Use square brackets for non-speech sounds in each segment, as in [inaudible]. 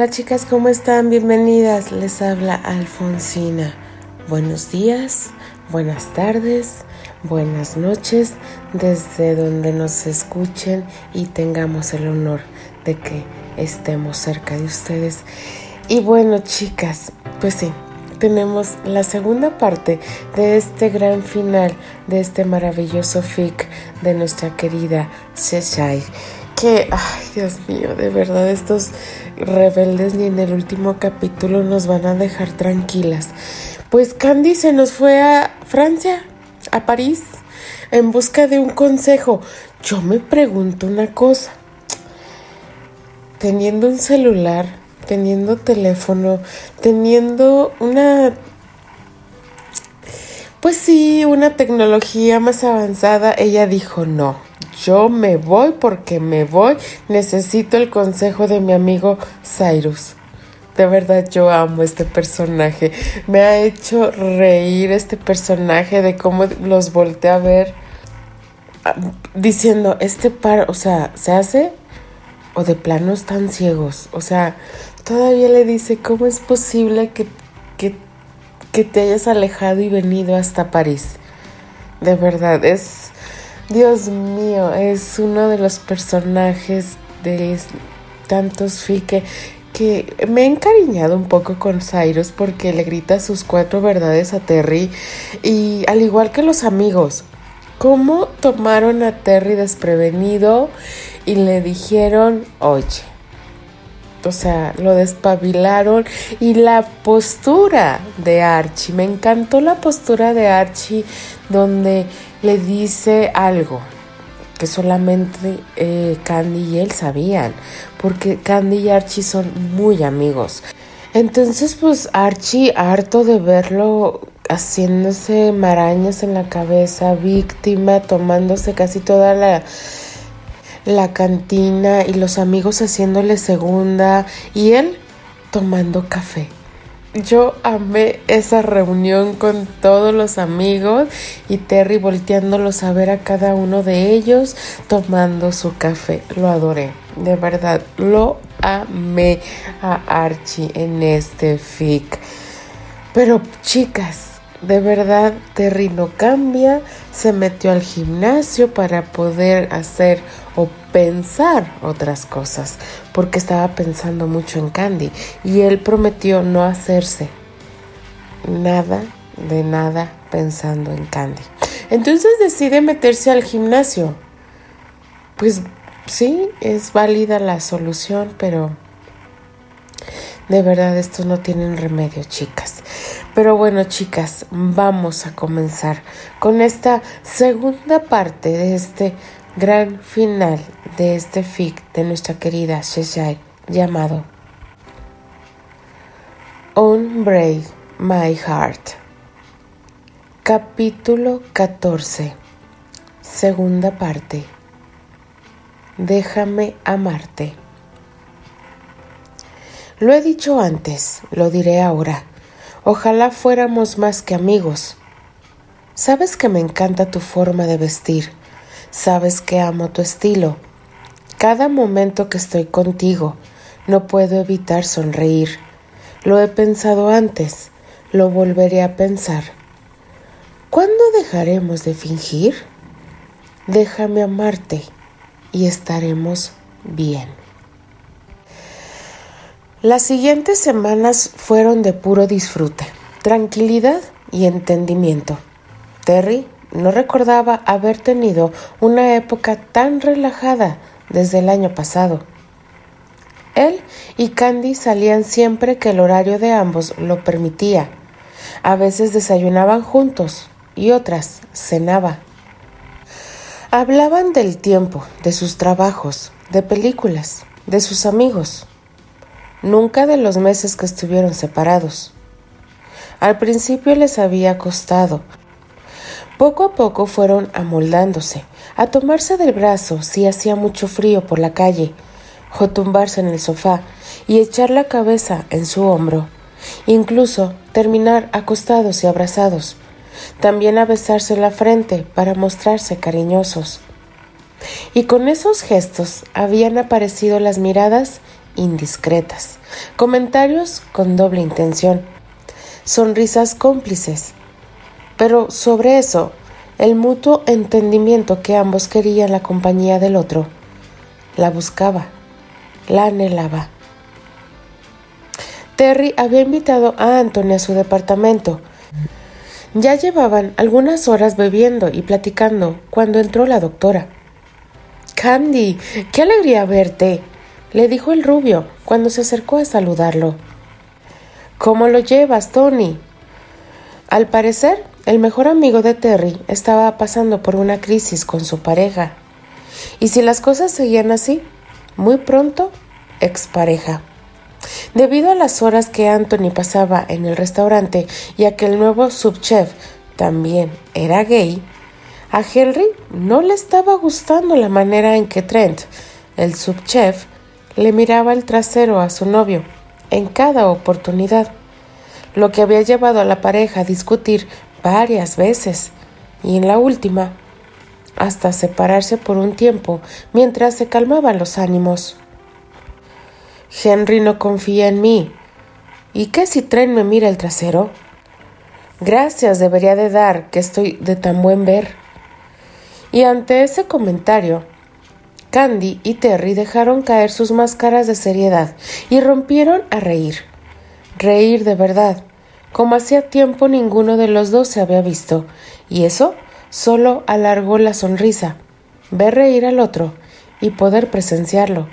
Hola chicas, ¿cómo están? Bienvenidas. Les habla Alfonsina. Buenos días, buenas tardes, buenas noches, desde donde nos escuchen y tengamos el honor de que estemos cerca de ustedes. Y bueno chicas, pues sí, tenemos la segunda parte de este gran final de este maravilloso fic de nuestra querida Cheshire que, ay Dios mío, de verdad estos rebeldes ni en el último capítulo nos van a dejar tranquilas. Pues Candy se nos fue a Francia, a París, en busca de un consejo. Yo me pregunto una cosa. Teniendo un celular, teniendo teléfono, teniendo una pues sí, una tecnología más avanzada, ella dijo no yo me voy porque me voy. Necesito el consejo de mi amigo Cyrus. De verdad yo amo este personaje. Me ha hecho reír este personaje de cómo los volteé a ver ah, diciendo, este par, o sea, ¿se hace? O de plano están ciegos. O sea, todavía le dice, ¿cómo es posible que, que, que te hayas alejado y venido hasta París? De verdad, es Dios mío, es uno de los personajes de tantos fique que me he encariñado un poco con Cyrus porque le grita sus cuatro verdades a Terry y al igual que los amigos, cómo tomaron a Terry desprevenido y le dijeron, oye, o sea, lo despabilaron y la postura de Archie, me encantó la postura de Archie donde le dice algo que solamente eh, Candy y él sabían, porque Candy y Archie son muy amigos. Entonces, pues Archie, harto de verlo haciéndose marañas en la cabeza, víctima, tomándose casi toda la, la cantina y los amigos haciéndole segunda y él tomando café. Yo amé esa reunión con todos los amigos y Terry volteándolos a ver a cada uno de ellos tomando su café. Lo adoré, de verdad, lo amé a Archie en este fic. Pero chicas, de verdad Terry no cambia, se metió al gimnasio para poder hacer o pensar otras cosas, porque estaba pensando mucho en Candy y él prometió no hacerse nada de nada pensando en Candy. Entonces decide meterse al gimnasio. Pues sí, es válida la solución, pero de verdad esto no tiene remedio, chicas. Pero bueno, chicas, vamos a comenzar con esta segunda parte de este gran final de este fic de nuestra querida Cheshire llamado Unbreak My Heart. Capítulo 14. Segunda parte. Déjame amarte. Lo he dicho antes, lo diré ahora. Ojalá fuéramos más que amigos. Sabes que me encanta tu forma de vestir. Sabes que amo tu estilo. Cada momento que estoy contigo, no puedo evitar sonreír. Lo he pensado antes, lo volveré a pensar. ¿Cuándo dejaremos de fingir? Déjame amarte y estaremos bien. Las siguientes semanas fueron de puro disfrute, tranquilidad y entendimiento. Terry no recordaba haber tenido una época tan relajada desde el año pasado. Él y Candy salían siempre que el horario de ambos lo permitía. A veces desayunaban juntos y otras cenaba. Hablaban del tiempo, de sus trabajos, de películas, de sus amigos nunca de los meses que estuvieron separados. Al principio les había costado. Poco a poco fueron amoldándose, a tomarse del brazo si hacía mucho frío por la calle, o tumbarse en el sofá y echar la cabeza en su hombro, incluso terminar acostados y abrazados, también a besarse la frente para mostrarse cariñosos. Y con esos gestos habían aparecido las miradas indiscretas, comentarios con doble intención, sonrisas cómplices. Pero sobre eso, el mutuo entendimiento que ambos querían la compañía del otro, la buscaba, la anhelaba. Terry había invitado a Anthony a su departamento. Ya llevaban algunas horas bebiendo y platicando cuando entró la doctora. Candy, qué alegría verte, le dijo el rubio cuando se acercó a saludarlo. ¿Cómo lo llevas, Tony? Al parecer, el mejor amigo de Terry estaba pasando por una crisis con su pareja. Y si las cosas seguían así, muy pronto, expareja. Debido a las horas que Anthony pasaba en el restaurante y a que el nuevo subchef también era gay, a Henry no le estaba gustando la manera en que Trent, el subchef, le miraba el trasero a su novio en cada oportunidad, lo que había llevado a la pareja a discutir varias veces y en la última hasta separarse por un tiempo mientras se calmaban los ánimos. Henry no confía en mí. ¿Y qué si Trent me mira el trasero? Gracias debería de dar que estoy de tan buen ver. Y ante ese comentario, Candy y Terry dejaron caer sus máscaras de seriedad y rompieron a reír. Reír de verdad, como hacía tiempo ninguno de los dos se había visto, y eso solo alargó la sonrisa, ver reír al otro y poder presenciarlo.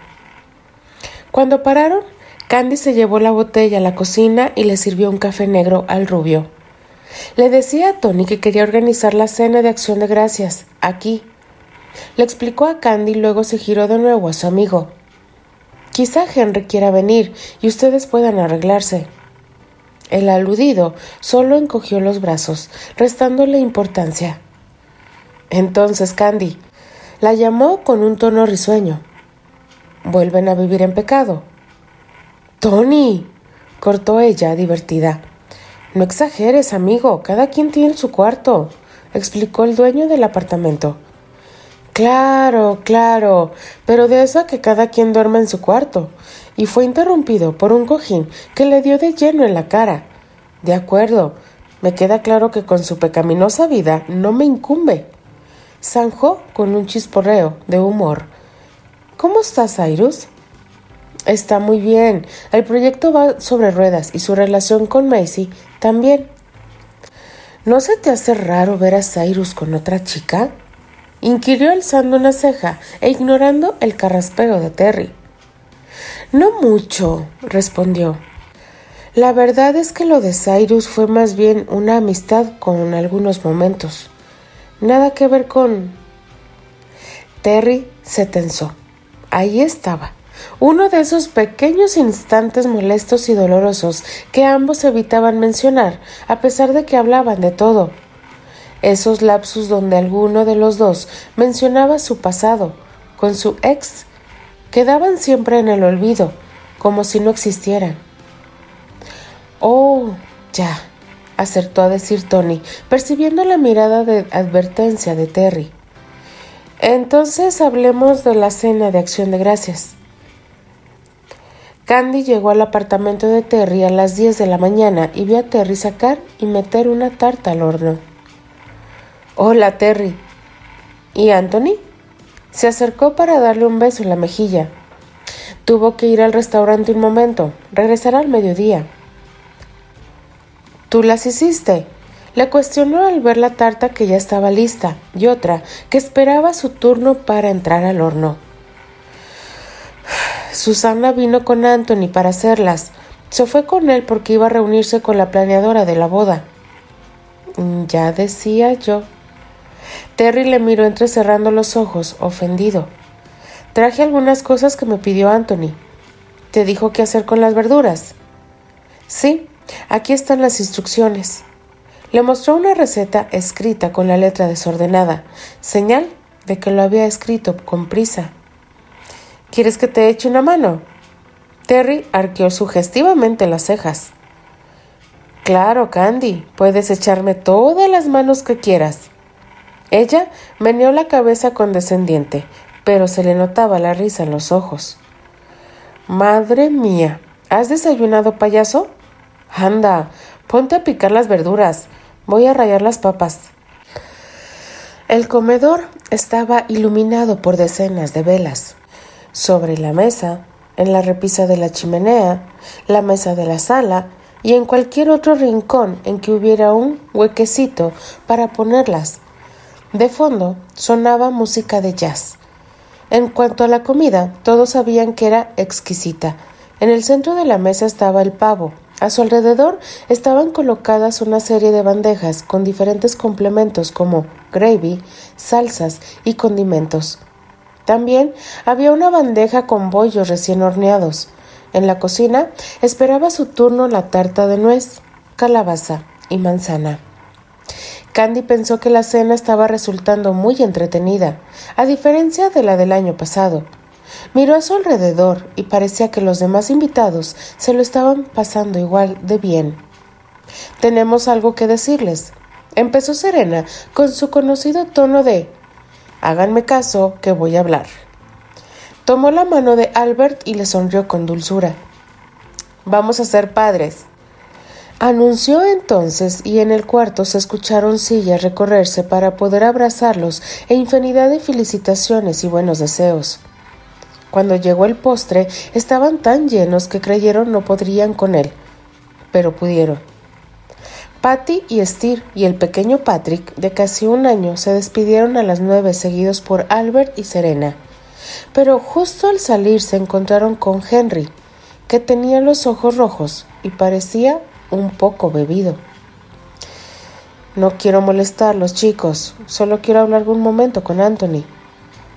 Cuando pararon, Candy se llevó la botella a la cocina y le sirvió un café negro al rubio. Le decía a Tony que quería organizar la cena de acción de gracias, aquí. Le explicó a Candy y luego se giró de nuevo a su amigo. Quizá Henry quiera venir y ustedes puedan arreglarse. El aludido solo encogió los brazos, restándole importancia. Entonces Candy la llamó con un tono risueño. ¿Vuelven a vivir en pecado? Tony, cortó ella, divertida. No exageres, amigo, cada quien tiene su cuarto, explicó el dueño del apartamento. Claro, claro, pero de eso a que cada quien duerma en su cuarto. Y fue interrumpido por un cojín que le dio de lleno en la cara. De acuerdo, me queda claro que con su pecaminosa vida no me incumbe. Zanjó con un chisporreo de humor. ¿Cómo estás, Cyrus? Está muy bien. El proyecto va sobre ruedas y su relación con Macy también. ¿No se te hace raro ver a Cyrus con otra chica? Inquirió alzando una ceja e ignorando el carraspeo de Terry. No mucho, respondió. La verdad es que lo de Cyrus fue más bien una amistad con algunos momentos. Nada que ver con... Terry se tensó. Ahí estaba, uno de esos pequeños instantes molestos y dolorosos que ambos evitaban mencionar, a pesar de que hablaban de todo. Esos lapsus donde alguno de los dos mencionaba su pasado, con su ex, quedaban siempre en el olvido, como si no existieran. Oh, ya, acertó a decir Tony, percibiendo la mirada de advertencia de Terry. Entonces hablemos de la cena de acción de gracias. Candy llegó al apartamento de Terry a las 10 de la mañana y vio a Terry sacar y meter una tarta al horno. Hola, Terry. ¿Y Anthony? Se acercó para darle un beso en la mejilla. Tuvo que ir al restaurante un momento. Regresará al mediodía. ¿Tú las hiciste? Le cuestionó al ver la tarta que ya estaba lista y otra que esperaba su turno para entrar al horno. Susana vino con Anthony para hacerlas. Se fue con él porque iba a reunirse con la planeadora de la boda. Ya decía yo. Terry le miró entrecerrando los ojos, ofendido. Traje algunas cosas que me pidió Anthony. ¿Te dijo qué hacer con las verduras? Sí, aquí están las instrucciones. Le mostró una receta escrita con la letra desordenada, señal de que lo había escrito con prisa. ¿Quieres que te eche una mano? Terry arqueó sugestivamente las cejas. Claro, Candy, puedes echarme todas las manos que quieras. Ella meneó la cabeza condescendiente, pero se le notaba la risa en los ojos. Madre mía, ¿has desayunado, payaso? Anda, ponte a picar las verduras. Voy a rayar las papas. El comedor estaba iluminado por decenas de velas. Sobre la mesa, en la repisa de la chimenea, la mesa de la sala y en cualquier otro rincón en que hubiera un huequecito para ponerlas. De fondo sonaba música de jazz. En cuanto a la comida, todos sabían que era exquisita. En el centro de la mesa estaba el pavo, a su alrededor estaban colocadas una serie de bandejas con diferentes complementos como gravy, salsas y condimentos. También había una bandeja con bollos recién horneados. En la cocina esperaba su turno la tarta de nuez, calabaza y manzana. Candy pensó que la cena estaba resultando muy entretenida, a diferencia de la del año pasado. Miró a su alrededor y parecía que los demás invitados se lo estaban pasando igual de bien. Tenemos algo que decirles. Empezó Serena con su conocido tono de Háganme caso que voy a hablar. Tomó la mano de Albert y le sonrió con dulzura. Vamos a ser padres. Anunció entonces y en el cuarto se escucharon sillas recorrerse para poder abrazarlos e infinidad de felicitaciones y buenos deseos. Cuando llegó el postre, estaban tan llenos que creyeron no podrían con él, pero pudieron. Patty y Steve y el pequeño Patrick, de casi un año, se despidieron a las nueve seguidos por Albert y Serena. Pero justo al salir se encontraron con Henry, que tenía los ojos rojos y parecía un poco bebido. No quiero molestarlos, chicos, solo quiero hablar un momento con Anthony.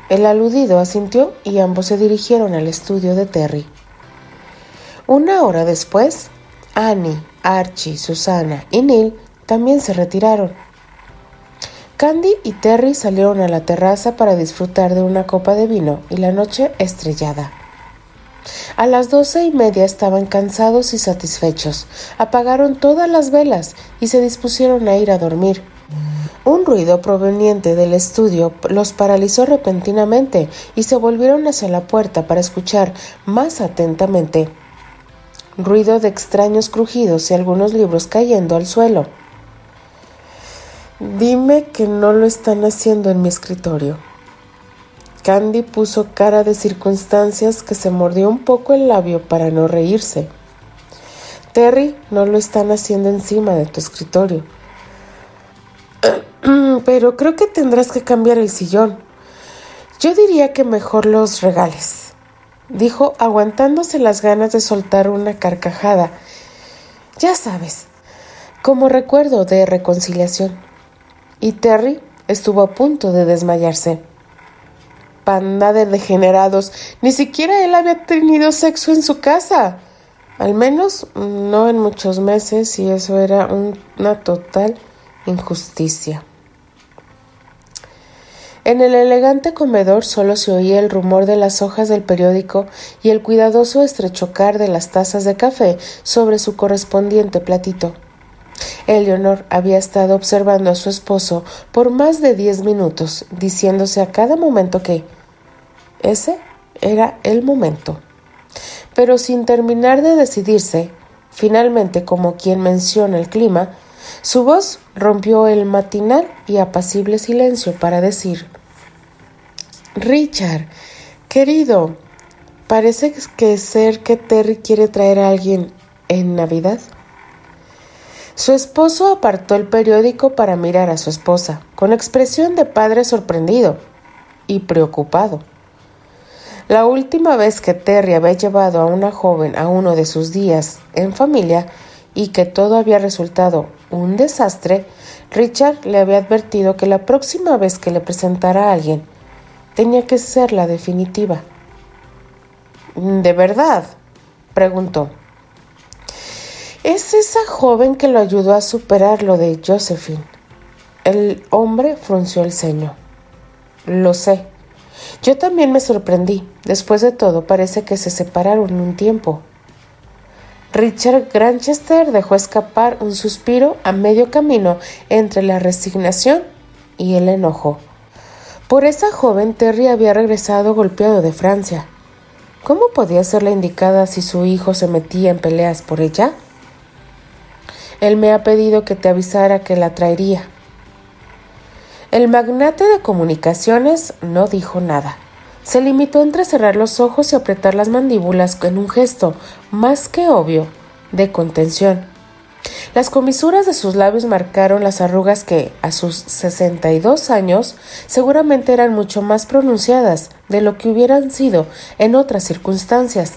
El aludido asintió y ambos se dirigieron al estudio de Terry. Una hora después, Annie, Archie, Susana y Neil también se retiraron. Candy y Terry salieron a la terraza para disfrutar de una copa de vino y la noche estrellada. A las doce y media estaban cansados y satisfechos. Apagaron todas las velas y se dispusieron a ir a dormir. Un ruido proveniente del estudio los paralizó repentinamente y se volvieron hacia la puerta para escuchar más atentamente. Ruido de extraños crujidos y algunos libros cayendo al suelo. Dime que no lo están haciendo en mi escritorio. Candy puso cara de circunstancias que se mordió un poco el labio para no reírse. Terry, no lo están haciendo encima de tu escritorio. [clears throat] Pero creo que tendrás que cambiar el sillón. Yo diría que mejor los regales, dijo aguantándose las ganas de soltar una carcajada. Ya sabes, como recuerdo de reconciliación. Y Terry estuvo a punto de desmayarse. Panda de degenerados, ni siquiera él había tenido sexo en su casa. Al menos no en muchos meses y eso era una total injusticia. En el elegante comedor solo se oía el rumor de las hojas del periódico y el cuidadoso estrechocar de las tazas de café sobre su correspondiente platito. Eleonor había estado observando a su esposo por más de diez minutos, diciéndose a cada momento que ese era el momento. Pero sin terminar de decidirse, finalmente, como quien menciona el clima, su voz rompió el matinal y apacible silencio para decir Richard, querido, parece que ser que Terry quiere traer a alguien en Navidad. Su esposo apartó el periódico para mirar a su esposa, con expresión de padre sorprendido y preocupado. La última vez que Terry había llevado a una joven a uno de sus días en familia y que todo había resultado un desastre, Richard le había advertido que la próxima vez que le presentara a alguien tenía que ser la definitiva. ¿De verdad? preguntó. Es esa joven que lo ayudó a superar lo de Josephine. El hombre frunció el ceño. Lo sé. Yo también me sorprendí. Después de todo, parece que se separaron un tiempo. Richard Granchester dejó escapar un suspiro a medio camino entre la resignación y el enojo. Por esa joven Terry había regresado golpeado de Francia. ¿Cómo podía ser la indicada si su hijo se metía en peleas por ella? Él me ha pedido que te avisara que la traería. El magnate de comunicaciones no dijo nada. Se limitó a entrecerrar los ojos y apretar las mandíbulas en un gesto, más que obvio, de contención. Las comisuras de sus labios marcaron las arrugas que, a sus 62 años, seguramente eran mucho más pronunciadas de lo que hubieran sido en otras circunstancias.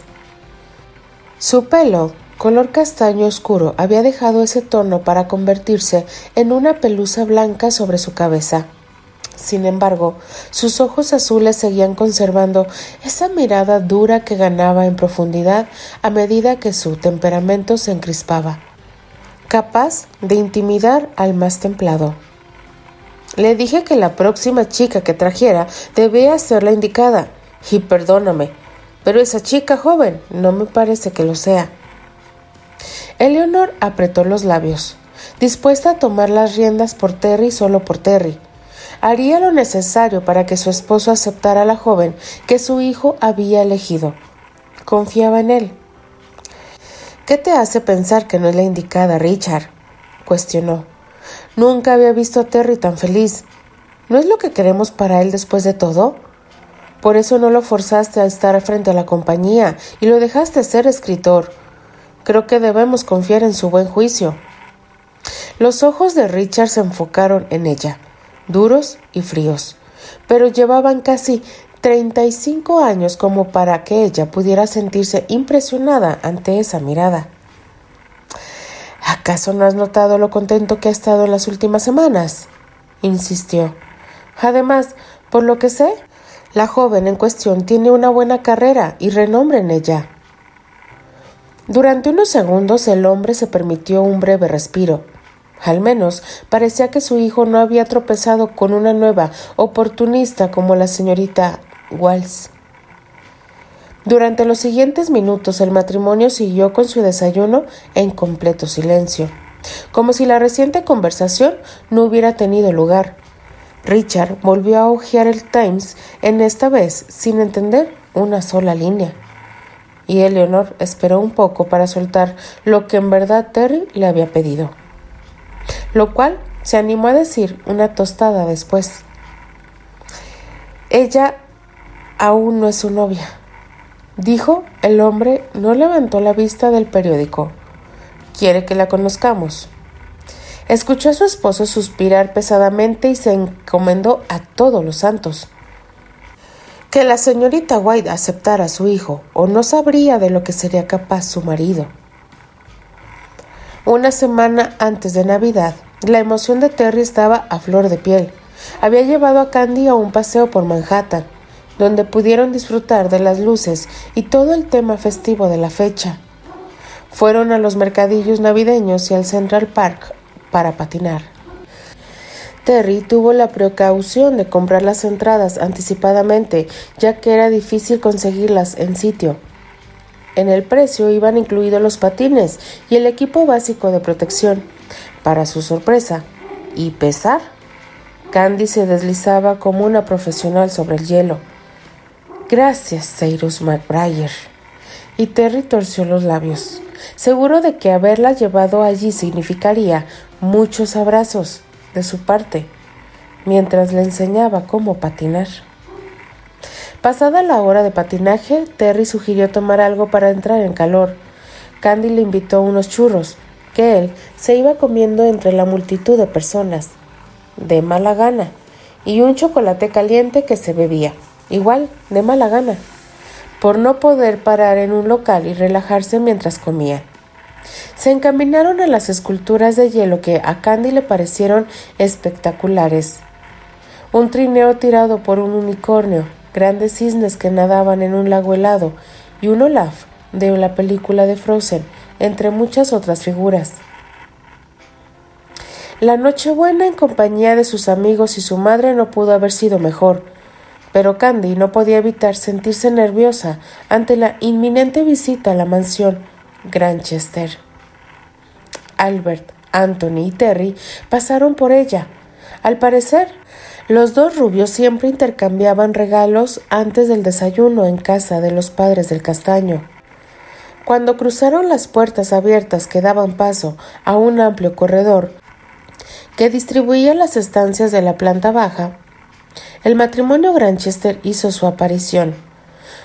Su pelo, color castaño oscuro, había dejado ese tono para convertirse en una pelusa blanca sobre su cabeza. Sin embargo, sus ojos azules seguían conservando esa mirada dura que ganaba en profundidad a medida que su temperamento se encrispaba capaz de intimidar al más templado. Le dije que la próxima chica que trajera debía ser la indicada, y perdóname, pero esa chica joven no me parece que lo sea. Eleonor apretó los labios, dispuesta a tomar las riendas por Terry solo por Terry. Haría lo necesario para que su esposo aceptara a la joven que su hijo había elegido. Confiaba en él. ¿Qué te hace pensar que no es la indicada, Richard? cuestionó. Nunca había visto a Terry tan feliz. ¿No es lo que queremos para él después de todo? Por eso no lo forzaste a estar frente a la compañía y lo dejaste ser escritor. Creo que debemos confiar en su buen juicio. Los ojos de Richard se enfocaron en ella, duros y fríos, pero llevaban casi 35 años como para que ella pudiera sentirse impresionada ante esa mirada. ¿Acaso no has notado lo contento que ha estado en las últimas semanas? insistió. Además, por lo que sé, la joven en cuestión tiene una buena carrera y renombre en ella. Durante unos segundos el hombre se permitió un breve respiro. Al menos parecía que su hijo no había tropezado con una nueva oportunista como la señorita Walls. Durante los siguientes minutos el matrimonio siguió con su desayuno en completo silencio, como si la reciente conversación no hubiera tenido lugar. Richard volvió a hojear el Times, en esta vez sin entender una sola línea. Y Eleanor esperó un poco para soltar lo que en verdad Terry le había pedido. Lo cual se animó a decir una tostada después. Ella aún no es su novia. Dijo el hombre, no levantó la vista del periódico. Quiere que la conozcamos. Escuchó a su esposo suspirar pesadamente y se encomendó a todos los santos. Que la señorita White aceptara a su hijo, o no sabría de lo que sería capaz su marido. Una semana antes de Navidad, la emoción de Terry estaba a flor de piel. Había llevado a Candy a un paseo por Manhattan donde pudieron disfrutar de las luces y todo el tema festivo de la fecha. Fueron a los mercadillos navideños y al Central Park para patinar. Terry tuvo la precaución de comprar las entradas anticipadamente, ya que era difícil conseguirlas en sitio. En el precio iban incluidos los patines y el equipo básico de protección. Para su sorpresa y pesar, Candy se deslizaba como una profesional sobre el hielo. Gracias, Cyrus McBrayer. Y Terry torció los labios, seguro de que haberla llevado allí significaría muchos abrazos de su parte, mientras le enseñaba cómo patinar. Pasada la hora de patinaje, Terry sugirió tomar algo para entrar en calor. Candy le invitó unos churros, que él se iba comiendo entre la multitud de personas, de mala gana, y un chocolate caliente que se bebía igual, de mala gana, por no poder parar en un local y relajarse mientras comía. Se encaminaron a las esculturas de hielo que a Candy le parecieron espectaculares. Un trineo tirado por un unicornio, grandes cisnes que nadaban en un lago helado y un Olaf de la película de Frozen, entre muchas otras figuras. La Nochebuena en compañía de sus amigos y su madre no pudo haber sido mejor pero Candy no podía evitar sentirse nerviosa ante la inminente visita a la mansión Granchester. Albert, Anthony y Terry pasaron por ella. Al parecer, Los dos rubios siempre intercambiaban regalos antes del desayuno en casa de los padres del castaño. Cuando cruzaron las puertas abiertas que daban paso a un amplio corredor que distribuía las estancias de la planta baja, el matrimonio Granchester hizo su aparición,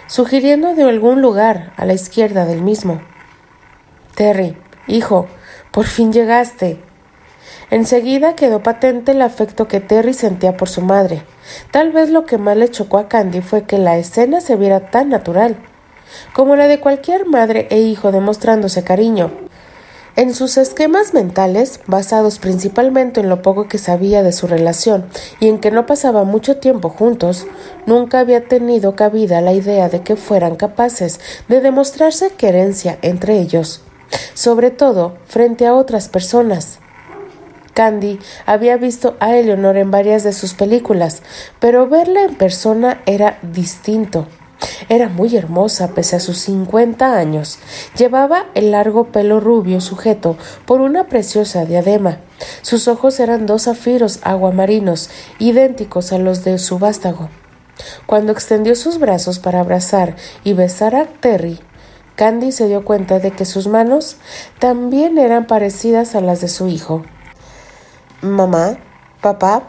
sugiriendo de algún lugar a la izquierda del mismo. Terry, hijo, por fin llegaste. Enseguida quedó patente el afecto que Terry sentía por su madre. Tal vez lo que más le chocó a Candy fue que la escena se viera tan natural, como la de cualquier madre e hijo demostrándose cariño. En sus esquemas mentales, basados principalmente en lo poco que sabía de su relación y en que no pasaba mucho tiempo juntos, nunca había tenido cabida la idea de que fueran capaces de demostrarse querencia entre ellos, sobre todo frente a otras personas. Candy había visto a Eleanor en varias de sus películas, pero verla en persona era distinto. Era muy hermosa pese a sus cincuenta años. Llevaba el largo pelo rubio sujeto por una preciosa diadema. Sus ojos eran dos zafiros aguamarinos, idénticos a los de su vástago. Cuando extendió sus brazos para abrazar y besar a Terry, Candy se dio cuenta de que sus manos también eran parecidas a las de su hijo. Mamá, papá,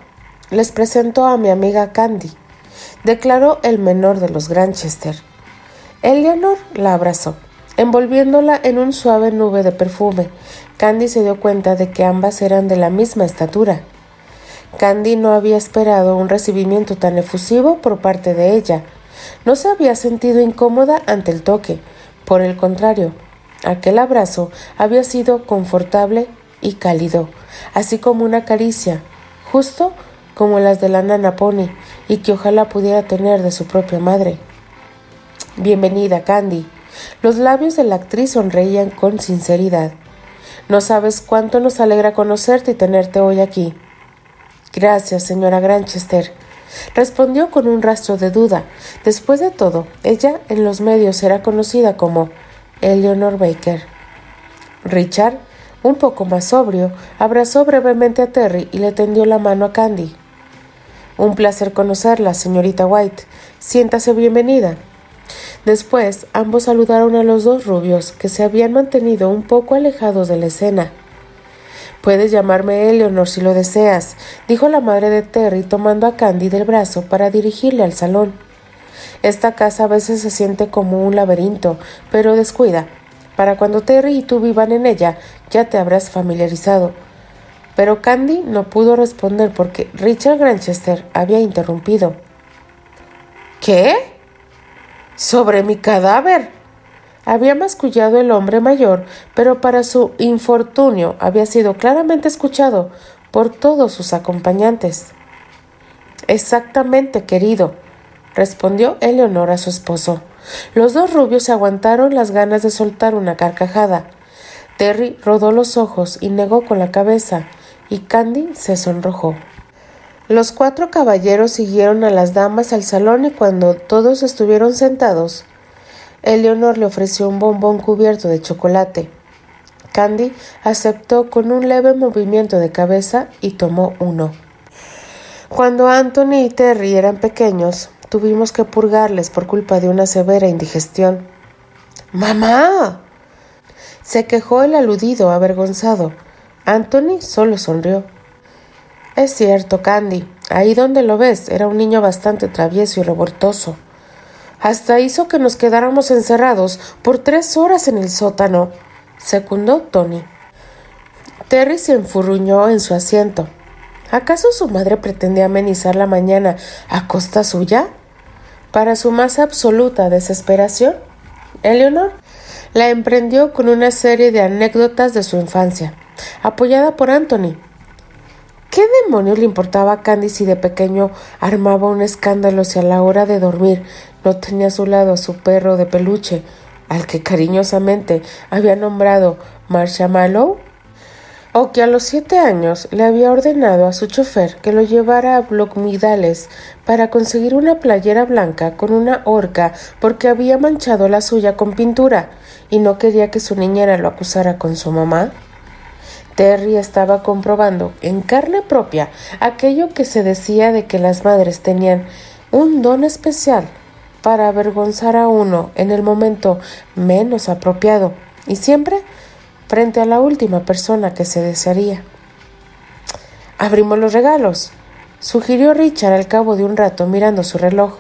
les presento a mi amiga Candy, declaró el menor de los Granchester. Eleanor la abrazó, envolviéndola en un suave nube de perfume. Candy se dio cuenta de que ambas eran de la misma estatura. Candy no había esperado un recibimiento tan efusivo por parte de ella. No se había sentido incómoda ante el toque. Por el contrario, aquel abrazo había sido confortable y cálido, así como una caricia, justo como las de la nana Pony y que ojalá pudiera tener de su propia madre. Bienvenida, Candy. Los labios de la actriz sonreían con sinceridad. No sabes cuánto nos alegra conocerte y tenerte hoy aquí. Gracias, señora Granchester. Respondió con un rastro de duda. Después de todo, ella en los medios era conocida como Eleanor Baker. Richard, un poco más sobrio, abrazó brevemente a Terry y le tendió la mano a Candy. Un placer conocerla, señorita White. Siéntase bienvenida. Después, ambos saludaron a los dos rubios, que se habían mantenido un poco alejados de la escena. Puedes llamarme Eleanor si lo deseas, dijo la madre de Terry tomando a Candy del brazo para dirigirle al salón. Esta casa a veces se siente como un laberinto, pero descuida. Para cuando Terry y tú vivan en ella, ya te habrás familiarizado. Pero Candy no pudo responder porque Richard Granchester había interrumpido. ¿Qué? Sobre mi cadáver. Había mascullado el hombre mayor, pero para su infortunio había sido claramente escuchado por todos sus acompañantes. Exactamente, querido, respondió Eleonora a su esposo. Los dos rubios se aguantaron las ganas de soltar una carcajada. Terry rodó los ojos y negó con la cabeza y Candy se sonrojó. Los cuatro caballeros siguieron a las damas al salón y cuando todos estuvieron sentados, Eleonor le ofreció un bombón cubierto de chocolate. Candy aceptó con un leve movimiento de cabeza y tomó uno. Cuando Anthony y Terry eran pequeños, tuvimos que purgarles por culpa de una severa indigestión. ¡Mamá! se quejó el aludido, avergonzado. Anthony solo sonrió. Es cierto, Candy. Ahí donde lo ves, era un niño bastante travieso y revoltoso. Hasta hizo que nos quedáramos encerrados por tres horas en el sótano, secundó Tony. Terry se enfurruñó en su asiento. ¿Acaso su madre pretendía amenizar la mañana a costa suya? Para su más absoluta desesperación, Eleanor la emprendió con una serie de anécdotas de su infancia apoyada por Anthony. ¿Qué demonios le importaba a Candy si de pequeño armaba un escándalo si a la hora de dormir no tenía a su lado a su perro de peluche, al que cariñosamente había nombrado Marshmallow? ¿O que a los siete años le había ordenado a su chofer que lo llevara a Blockmidales para conseguir una playera blanca con una horca porque había manchado la suya con pintura y no quería que su niñera lo acusara con su mamá? Terry estaba comprobando en carne propia aquello que se decía de que las madres tenían un don especial para avergonzar a uno en el momento menos apropiado y siempre frente a la última persona que se desearía. Abrimos los regalos, sugirió Richard al cabo de un rato mirando su reloj.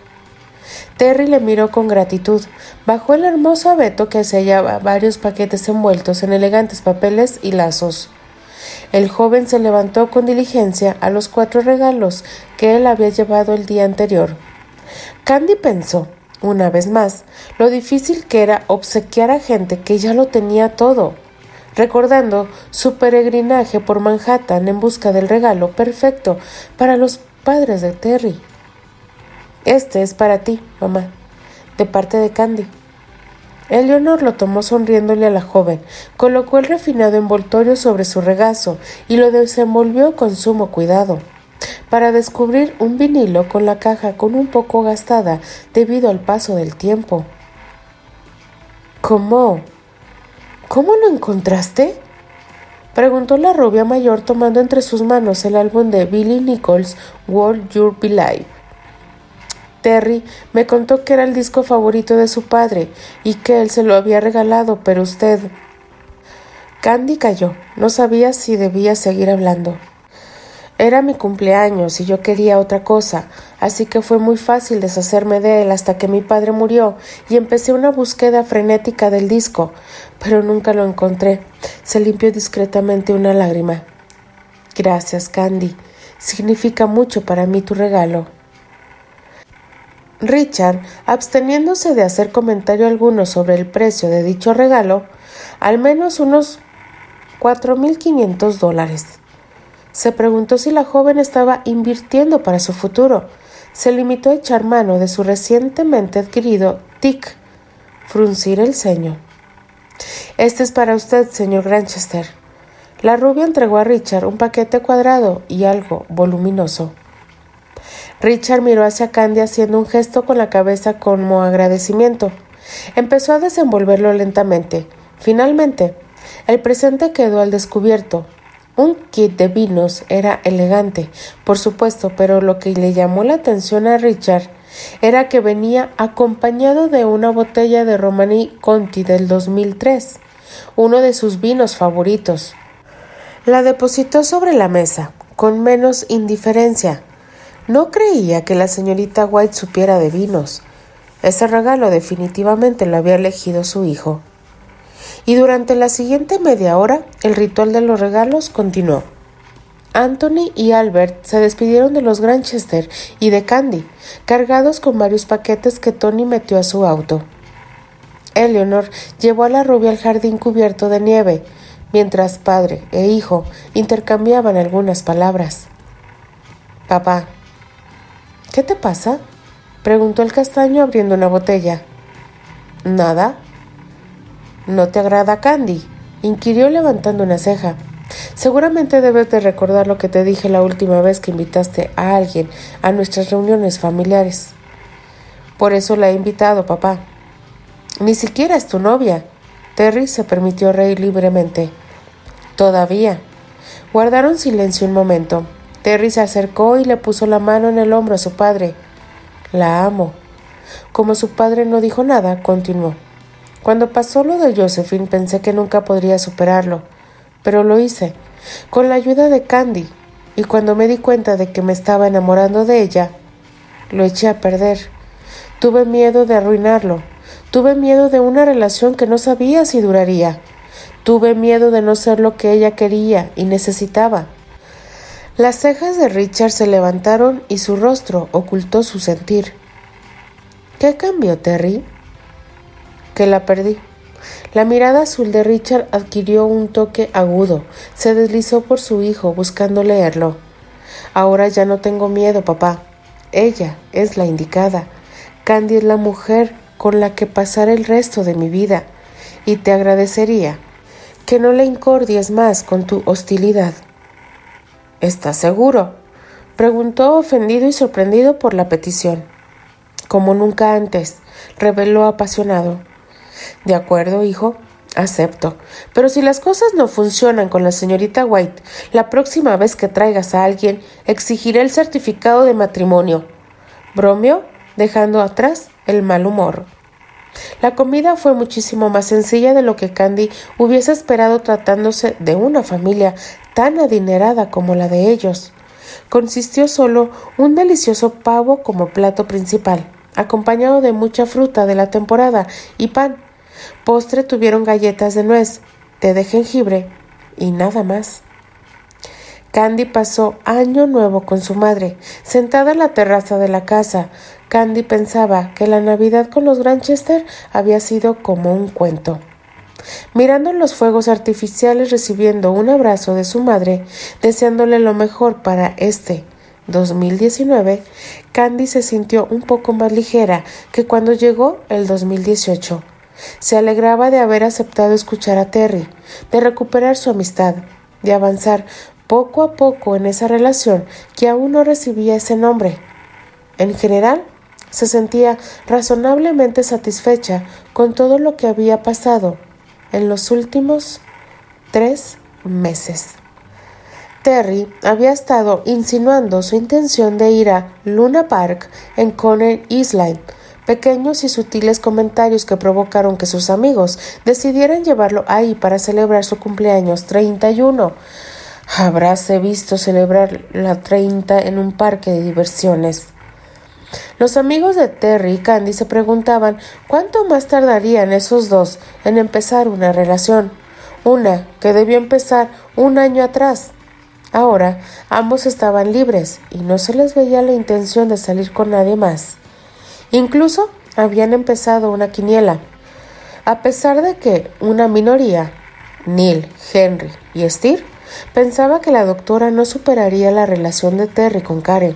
Terry le miró con gratitud. Bajó el hermoso abeto que se hallaba varios paquetes envueltos en elegantes papeles y lazos. El joven se levantó con diligencia a los cuatro regalos que él había llevado el día anterior. Candy pensó, una vez más, lo difícil que era obsequiar a gente que ya lo tenía todo, recordando su peregrinaje por Manhattan en busca del regalo perfecto para los padres de Terry. Este es para ti, mamá, de parte de Candy. Eleonor lo tomó sonriéndole a la joven, colocó el refinado envoltorio sobre su regazo y lo desenvolvió con sumo cuidado, para descubrir un vinilo con la caja con un poco gastada debido al paso del tiempo. ¿Cómo? ¿Cómo lo encontraste? preguntó la rubia mayor tomando entre sus manos el álbum de Billy Nichols World Your Be Live. Terry me contó que era el disco favorito de su padre y que él se lo había regalado, pero usted. Candy cayó. No sabía si debía seguir hablando. Era mi cumpleaños y yo quería otra cosa, así que fue muy fácil deshacerme de él hasta que mi padre murió y empecé una búsqueda frenética del disco, pero nunca lo encontré. Se limpió discretamente una lágrima. Gracias, Candy. Significa mucho para mí tu regalo. Richard, absteniéndose de hacer comentario alguno sobre el precio de dicho regalo, al menos unos cuatro mil quinientos dólares. Se preguntó si la joven estaba invirtiendo para su futuro. Se limitó a echar mano de su recientemente adquirido TIC, fruncir el ceño. Este es para usted, señor Granchester. La rubia entregó a Richard un paquete cuadrado y algo voluminoso. Richard miró hacia Candy haciendo un gesto con la cabeza como agradecimiento. Empezó a desenvolverlo lentamente. Finalmente, el presente quedó al descubierto. Un kit de vinos era elegante, por supuesto, pero lo que le llamó la atención a Richard era que venía acompañado de una botella de Romani Conti del 2003, uno de sus vinos favoritos. La depositó sobre la mesa, con menos indiferencia, no creía que la señorita White supiera de vinos. Ese regalo definitivamente lo había elegido su hijo. Y durante la siguiente media hora el ritual de los regalos continuó. Anthony y Albert se despidieron de los Granchester y de Candy, cargados con varios paquetes que Tony metió a su auto. Eleanor llevó a la rubia al jardín cubierto de nieve, mientras padre e hijo intercambiaban algunas palabras. Papá, ¿Qué te pasa? preguntó el castaño abriendo una botella. Nada. ¿No te agrada Candy? inquirió levantando una ceja. Seguramente debes de recordar lo que te dije la última vez que invitaste a alguien a nuestras reuniones familiares. Por eso la he invitado, papá. Ni siquiera es tu novia. Terry se permitió reír libremente. Todavía. Guardaron silencio un momento. Terry se acercó y le puso la mano en el hombro a su padre. La amo. Como su padre no dijo nada, continuó. Cuando pasó lo de Josephine pensé que nunca podría superarlo, pero lo hice, con la ayuda de Candy, y cuando me di cuenta de que me estaba enamorando de ella, lo eché a perder. Tuve miedo de arruinarlo, tuve miedo de una relación que no sabía si duraría, tuve miedo de no ser lo que ella quería y necesitaba. Las cejas de Richard se levantaron y su rostro ocultó su sentir. ¿Qué cambió, Terry? Que la perdí. La mirada azul de Richard adquirió un toque agudo. Se deslizó por su hijo, buscando leerlo. Ahora ya no tengo miedo, papá. Ella es la indicada. Candy es la mujer con la que pasar el resto de mi vida. Y te agradecería que no le incordies más con tu hostilidad. ¿Estás seguro? preguntó ofendido y sorprendido por la petición. Como nunca antes, reveló apasionado. De acuerdo, hijo, Acepto. Pero si las cosas no funcionan con la señorita White, la próxima vez que traigas a alguien, exigiré el certificado de matrimonio. Bromeó, dejando atrás el mal humor. La comida fue muchísimo más sencilla de lo que Candy hubiese esperado tratándose de una familia tan adinerada como la de ellos. Consistió solo un delicioso pavo como plato principal, acompañado de mucha fruta de la temporada y pan. Postre tuvieron galletas de nuez, té de jengibre y nada más. Candy pasó año nuevo con su madre, sentada en la terraza de la casa, Candy pensaba que la Navidad con los Granchester había sido como un cuento. Mirando los fuegos artificiales, recibiendo un abrazo de su madre, deseándole lo mejor para este 2019, Candy se sintió un poco más ligera que cuando llegó el 2018. Se alegraba de haber aceptado escuchar a Terry, de recuperar su amistad, de avanzar poco a poco en esa relación que aún no recibía ese nombre. En general, se sentía razonablemente satisfecha con todo lo que había pasado en los últimos tres meses. Terry había estado insinuando su intención de ir a Luna Park en Conner Island, pequeños y sutiles comentarios que provocaron que sus amigos decidieran llevarlo ahí para celebrar su cumpleaños 31. Habráse visto celebrar la 30 en un parque de diversiones. Los amigos de Terry y Candy se preguntaban cuánto más tardarían esos dos en empezar una relación, una que debió empezar un año atrás. Ahora ambos estaban libres y no se les veía la intención de salir con nadie más. Incluso habían empezado una quiniela. A pesar de que una minoría, Neil, Henry y Steve, pensaba que la doctora no superaría la relación de Terry con Karen.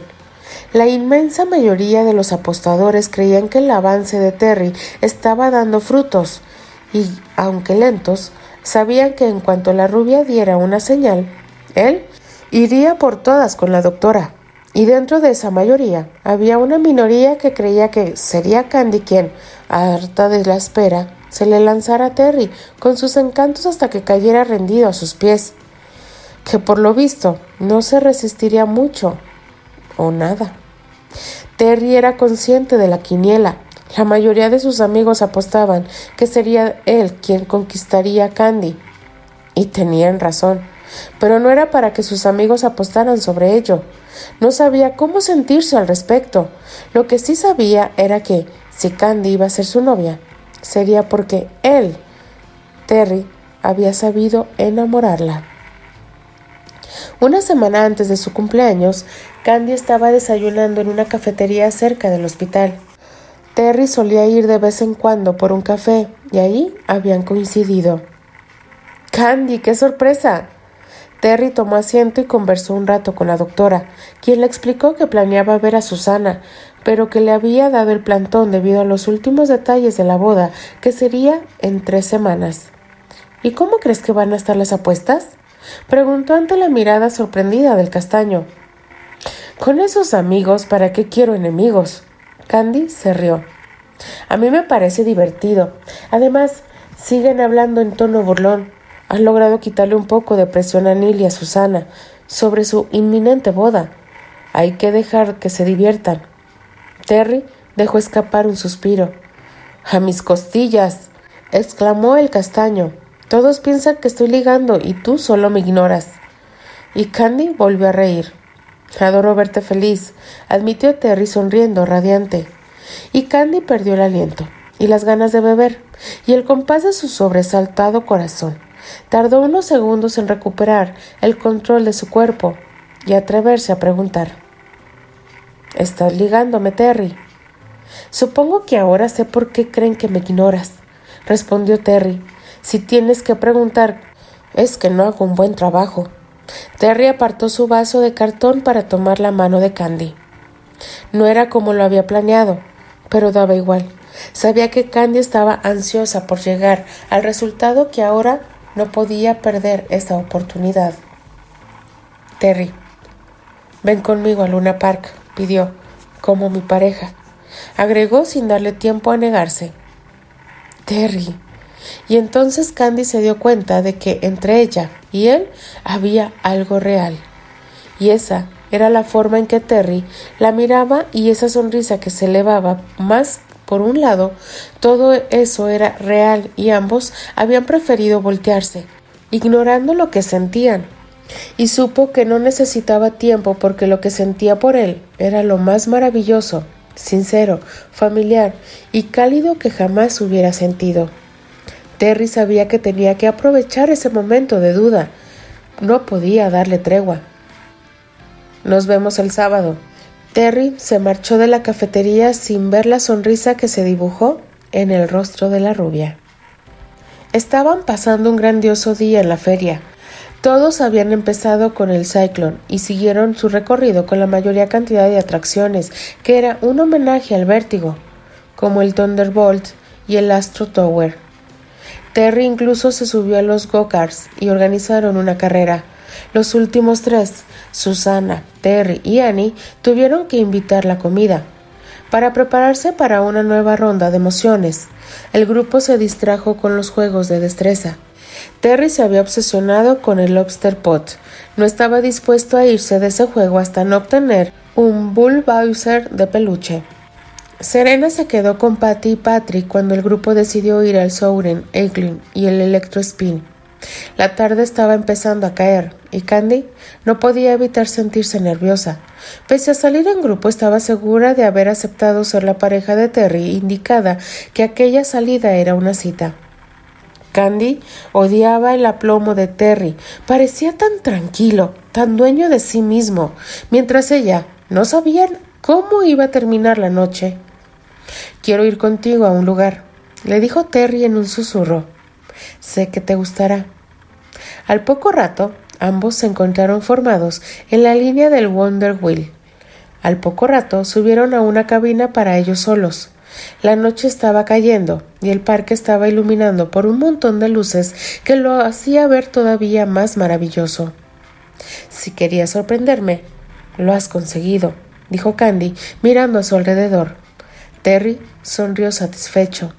La inmensa mayoría de los apostadores creían que el avance de Terry estaba dando frutos y, aunque lentos, sabían que en cuanto la rubia diera una señal, él iría por todas con la doctora. Y dentro de esa mayoría había una minoría que creía que sería Candy quien, harta de la espera, se le lanzara a Terry con sus encantos hasta que cayera rendido a sus pies, que por lo visto no se resistiría mucho o nada. Terry era consciente de la quiniela. La mayoría de sus amigos apostaban que sería él quien conquistaría a Candy. Y tenían razón. Pero no era para que sus amigos apostaran sobre ello. No sabía cómo sentirse al respecto. Lo que sí sabía era que, si Candy iba a ser su novia, sería porque él, Terry, había sabido enamorarla. Una semana antes de su cumpleaños, Candy estaba desayunando en una cafetería cerca del hospital. Terry solía ir de vez en cuando por un café y ahí habían coincidido. Candy, qué sorpresa. Terry tomó asiento y conversó un rato con la doctora, quien le explicó que planeaba ver a Susana, pero que le había dado el plantón debido a los últimos detalles de la boda, que sería en tres semanas. ¿Y cómo crees que van a estar las apuestas? Preguntó ante la mirada sorprendida del castaño. Con esos amigos, ¿para qué quiero enemigos? Candy se rió. A mí me parece divertido. Además, siguen hablando en tono burlón. Has logrado quitarle un poco de presión a Neil y a Susana sobre su inminente boda. Hay que dejar que se diviertan. Terry dejó escapar un suspiro. A mis costillas. exclamó el castaño. Todos piensan que estoy ligando y tú solo me ignoras. Y Candy volvió a reír. Adoro verte feliz, admitió Terry sonriendo, radiante. Y Candy perdió el aliento y las ganas de beber y el compás de su sobresaltado corazón. Tardó unos segundos en recuperar el control de su cuerpo y atreverse a preguntar. ¿Estás ligándome, Terry? Supongo que ahora sé por qué creen que me ignoras, respondió Terry, si tienes que preguntar, es que no hago un buen trabajo. Terry apartó su vaso de cartón para tomar la mano de Candy. No era como lo había planeado, pero daba igual. Sabía que Candy estaba ansiosa por llegar al resultado que ahora no podía perder esta oportunidad. Terry, ven conmigo a Luna Park, pidió, como mi pareja. Agregó sin darle tiempo a negarse. Terry, y entonces Candy se dio cuenta de que entre ella y él había algo real. Y esa era la forma en que Terry la miraba y esa sonrisa que se elevaba más por un lado, todo eso era real y ambos habían preferido voltearse, ignorando lo que sentían. Y supo que no necesitaba tiempo porque lo que sentía por él era lo más maravilloso, sincero, familiar y cálido que jamás hubiera sentido. Terry sabía que tenía que aprovechar ese momento de duda. No podía darle tregua. Nos vemos el sábado. Terry se marchó de la cafetería sin ver la sonrisa que se dibujó en el rostro de la rubia. Estaban pasando un grandioso día en la feria. Todos habían empezado con el Cyclone y siguieron su recorrido con la mayoría cantidad de atracciones, que era un homenaje al vértigo, como el Thunderbolt y el Astro Tower. Terry incluso se subió a los go-karts y organizaron una carrera. Los últimos tres, Susana, Terry y Annie, tuvieron que invitar la comida. Para prepararse para una nueva ronda de emociones, el grupo se distrajo con los juegos de destreza. Terry se había obsesionado con el lobster pot. No estaba dispuesto a irse de ese juego hasta no obtener un Bull Bowser de peluche. Serena se quedó con Patty y Patrick cuando el grupo decidió ir al Souren, Eiglin y el Electro Spin. La tarde estaba empezando a caer y Candy no podía evitar sentirse nerviosa. Pese a salir en grupo, estaba segura de haber aceptado ser la pareja de Terry, indicada que aquella salida era una cita. Candy odiaba el aplomo de Terry. Parecía tan tranquilo, tan dueño de sí mismo, mientras ella no sabía cómo iba a terminar la noche. Quiero ir contigo a un lugar, le dijo Terry en un susurro. Sé que te gustará. Al poco rato, ambos se encontraron formados en la línea del Wonder Wheel. Al poco rato subieron a una cabina para ellos solos. La noche estaba cayendo y el parque estaba iluminando por un montón de luces que lo hacía ver todavía más maravilloso. Si querías sorprenderme, lo has conseguido, dijo Candy, mirando a su alrededor. Terry sonrió satisfecho.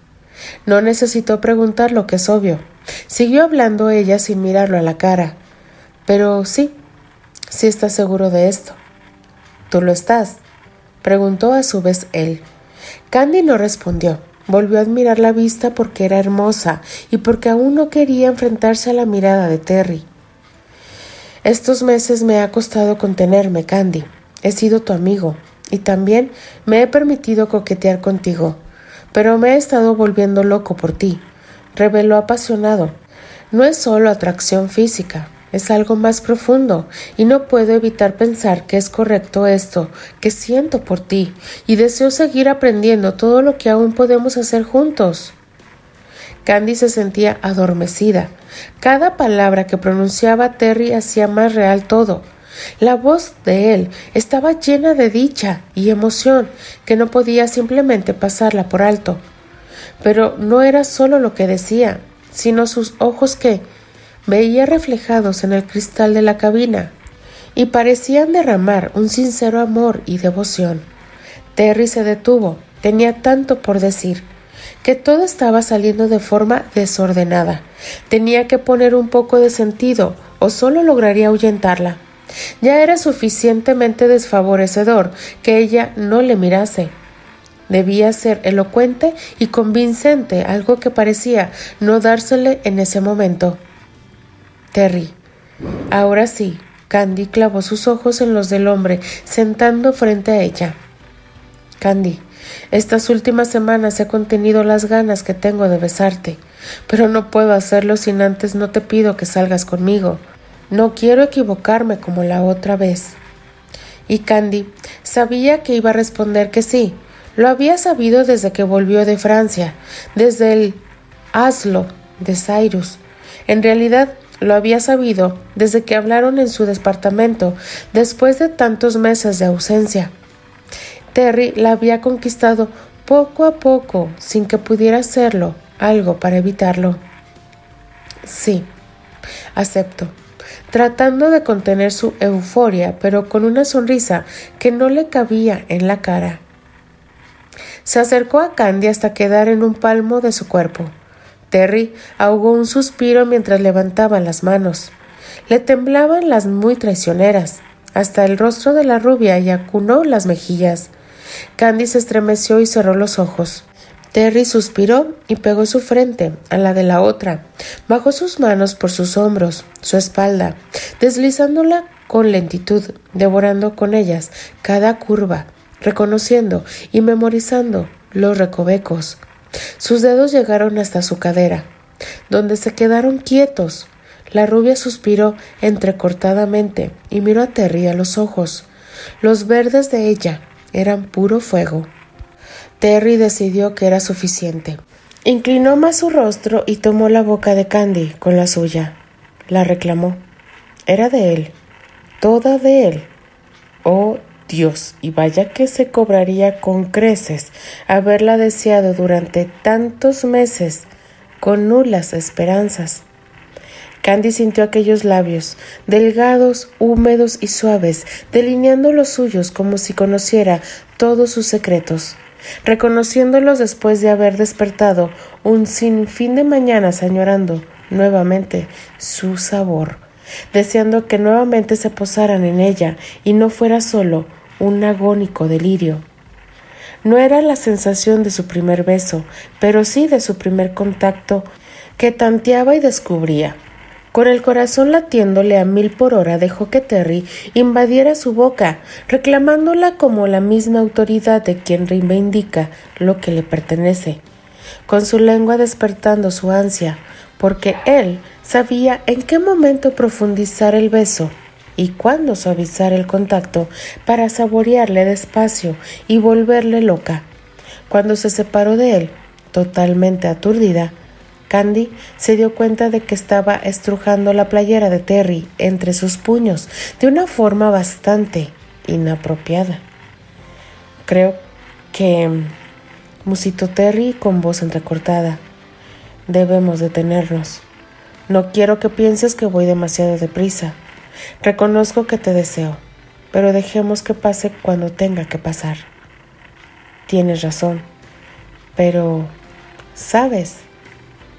No necesitó preguntar lo que es obvio. Siguió hablando ella sin mirarlo a la cara. Pero sí, sí estás seguro de esto. ¿Tú lo estás? preguntó a su vez él. Candy no respondió. Volvió a admirar la vista porque era hermosa y porque aún no quería enfrentarse a la mirada de Terry. Estos meses me ha costado contenerme, Candy. He sido tu amigo, y también me he permitido coquetear contigo, pero me he estado volviendo loco por ti, reveló apasionado. No es solo atracción física, es algo más profundo, y no puedo evitar pensar que es correcto esto que siento por ti, y deseo seguir aprendiendo todo lo que aún podemos hacer juntos. Candy se sentía adormecida. Cada palabra que pronunciaba Terry hacía más real todo. La voz de él estaba llena de dicha y emoción que no podía simplemente pasarla por alto. Pero no era solo lo que decía, sino sus ojos que veía reflejados en el cristal de la cabina y parecían derramar un sincero amor y devoción. Terry se detuvo, tenía tanto por decir, que todo estaba saliendo de forma desordenada. Tenía que poner un poco de sentido o solo lograría ahuyentarla. Ya era suficientemente desfavorecedor que ella no le mirase. Debía ser elocuente y convincente, algo que parecía no dársele en ese momento. Terry. Ahora sí, Candy clavó sus ojos en los del hombre, sentando frente a ella. Candy, estas últimas semanas he contenido las ganas que tengo de besarte, pero no puedo hacerlo sin antes no te pido que salgas conmigo. No quiero equivocarme como la otra vez. Y Candy sabía que iba a responder que sí. Lo había sabido desde que volvió de Francia, desde el hazlo de Cyrus. En realidad lo había sabido desde que hablaron en su departamento, después de tantos meses de ausencia. Terry la había conquistado poco a poco, sin que pudiera hacerlo algo para evitarlo. Sí, acepto tratando de contener su euforia, pero con una sonrisa que no le cabía en la cara. Se acercó a Candy hasta quedar en un palmo de su cuerpo. Terry ahogó un suspiro mientras levantaba las manos. Le temblaban las muy traicioneras, hasta el rostro de la rubia y acunó las mejillas. Candy se estremeció y cerró los ojos. Terry suspiró y pegó su frente a la de la otra. Bajó sus manos por sus hombros, su espalda, deslizándola con lentitud, devorando con ellas cada curva, reconociendo y memorizando los recovecos. Sus dedos llegaron hasta su cadera, donde se quedaron quietos. La rubia suspiró entrecortadamente y miró a Terry a los ojos. Los verdes de ella eran puro fuego. Terry decidió que era suficiente. Inclinó más su rostro y tomó la boca de Candy con la suya. La reclamó. Era de él, toda de él. Oh Dios, y vaya que se cobraría con creces haberla deseado durante tantos meses, con nulas esperanzas. Candy sintió aquellos labios, delgados, húmedos y suaves, delineando los suyos como si conociera todos sus secretos reconociéndolos después de haber despertado un sinfín de mañanas añorando nuevamente su sabor, deseando que nuevamente se posaran en ella y no fuera solo un agónico delirio. No era la sensación de su primer beso, pero sí de su primer contacto que tanteaba y descubría. Con el corazón latiéndole a mil por hora dejó que Terry invadiera su boca, reclamándola como la misma autoridad de quien reivindica lo que le pertenece, con su lengua despertando su ansia, porque él sabía en qué momento profundizar el beso y cuándo suavizar el contacto para saborearle despacio y volverle loca. Cuando se separó de él, totalmente aturdida, Candy se dio cuenta de que estaba estrujando la playera de Terry entre sus puños de una forma bastante inapropiada. Creo que musitó Terry con voz entrecortada. Debemos detenernos. No quiero que pienses que voy demasiado deprisa. Reconozco que te deseo, pero dejemos que pase cuando tenga que pasar. Tienes razón, pero, ¿sabes?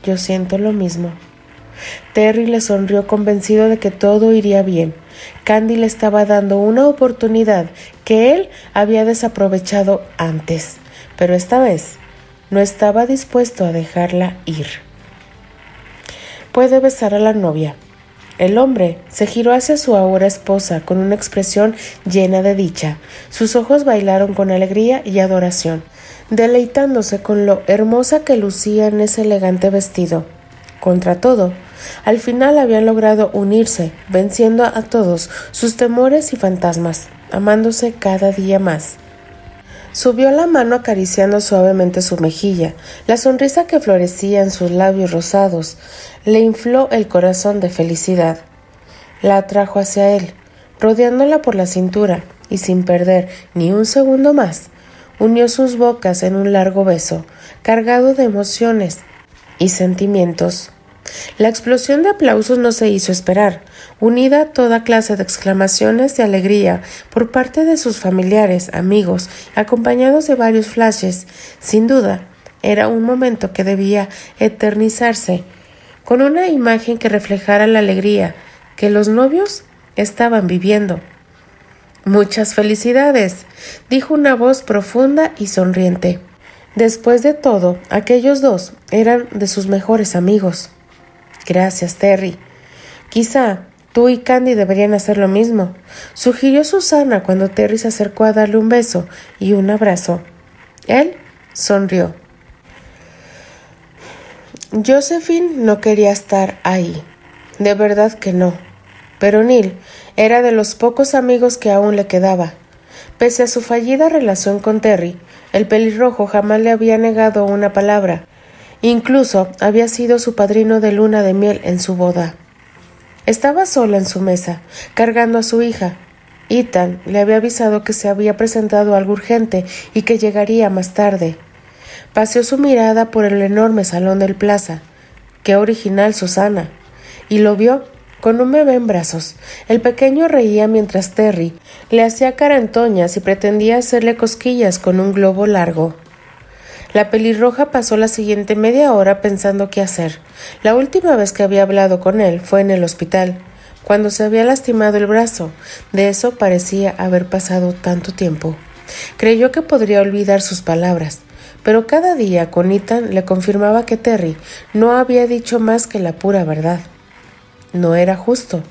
Yo siento lo mismo. Terry le sonrió convencido de que todo iría bien. Candy le estaba dando una oportunidad que él había desaprovechado antes, pero esta vez no estaba dispuesto a dejarla ir. Puede besar a la novia. El hombre se giró hacia su ahora esposa con una expresión llena de dicha. Sus ojos bailaron con alegría y adoración deleitándose con lo hermosa que lucía en ese elegante vestido. Contra todo, al final habían logrado unirse, venciendo a todos sus temores y fantasmas, amándose cada día más. Subió la mano acariciando suavemente su mejilla. La sonrisa que florecía en sus labios rosados le infló el corazón de felicidad. La atrajo hacia él, rodeándola por la cintura, y sin perder ni un segundo más, unió sus bocas en un largo beso, cargado de emociones y sentimientos. La explosión de aplausos no se hizo esperar, unida a toda clase de exclamaciones de alegría por parte de sus familiares, amigos, acompañados de varios flashes. Sin duda, era un momento que debía eternizarse, con una imagen que reflejara la alegría que los novios estaban viviendo. Muchas felicidades, dijo una voz profunda y sonriente. Después de todo, aquellos dos eran de sus mejores amigos. Gracias, Terry. Quizá tú y Candy deberían hacer lo mismo, sugirió Susana cuando Terry se acercó a darle un beso y un abrazo. Él sonrió. Josephine no quería estar ahí. De verdad que no. Pero Neil era de los pocos amigos que aún le quedaba. Pese a su fallida relación con Terry, el pelirrojo jamás le había negado una palabra. Incluso había sido su padrino de luna de miel en su boda. Estaba sola en su mesa, cargando a su hija. Ethan le había avisado que se había presentado algo urgente y que llegaría más tarde. Paseó su mirada por el enorme salón del plaza. Qué original Susana. Y lo vio con un bebé en brazos. El pequeño reía mientras Terry le hacía carantoñas y pretendía hacerle cosquillas con un globo largo. La pelirroja pasó la siguiente media hora pensando qué hacer. La última vez que había hablado con él fue en el hospital, cuando se había lastimado el brazo. De eso parecía haber pasado tanto tiempo. Creyó que podría olvidar sus palabras, pero cada día con Ethan le confirmaba que Terry no había dicho más que la pura verdad. No era justo.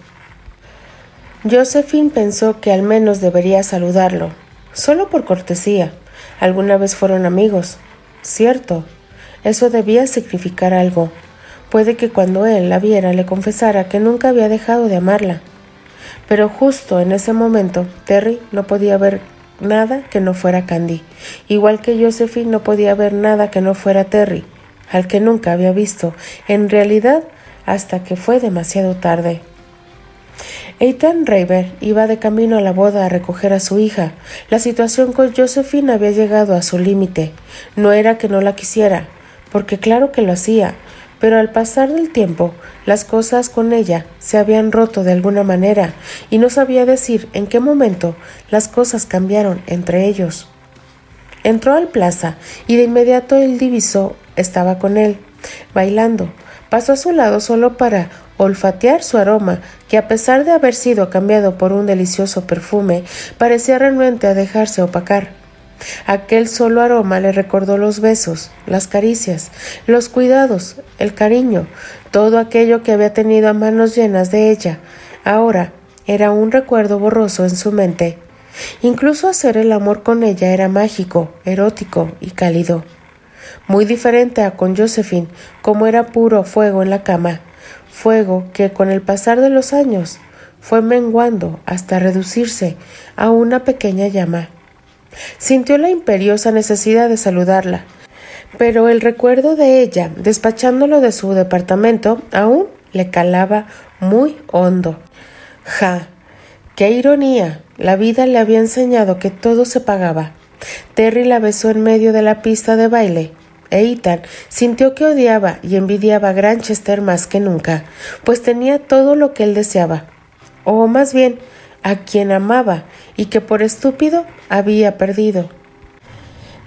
Josephine pensó que al menos debería saludarlo, solo por cortesía. Alguna vez fueron amigos. Cierto, eso debía significar algo. Puede que cuando él la viera le confesara que nunca había dejado de amarla. Pero justo en ese momento Terry no podía ver nada que no fuera Candy, igual que Josephine no podía ver nada que no fuera Terry, al que nunca había visto, en realidad hasta que fue demasiado tarde. Ethan Raver iba de camino a la boda a recoger a su hija. La situación con Josephine había llegado a su límite. No era que no la quisiera, porque claro que lo hacía, pero al pasar del tiempo las cosas con ella se habían roto de alguna manera y no sabía decir en qué momento las cosas cambiaron entre ellos. Entró al plaza y de inmediato él divisó estaba con él, bailando. Pasó a su lado solo para olfatear su aroma, que a pesar de haber sido cambiado por un delicioso perfume, parecía renuente a dejarse opacar. Aquel solo aroma le recordó los besos, las caricias, los cuidados, el cariño, todo aquello que había tenido a manos llenas de ella. Ahora era un recuerdo borroso en su mente. Incluso hacer el amor con ella era mágico, erótico y cálido. Muy diferente a con Josephine, como era puro fuego en la cama, fuego que con el pasar de los años fue menguando hasta reducirse a una pequeña llama. Sintió la imperiosa necesidad de saludarla, pero el recuerdo de ella, despachándolo de su departamento, aún le calaba muy hondo. Ja. Qué ironía. La vida le había enseñado que todo se pagaba. Terry la besó en medio de la pista de baile. E Ethan sintió que odiaba y envidiaba a Granchester más que nunca, pues tenía todo lo que él deseaba. O más bien, a quien amaba y que por estúpido había perdido.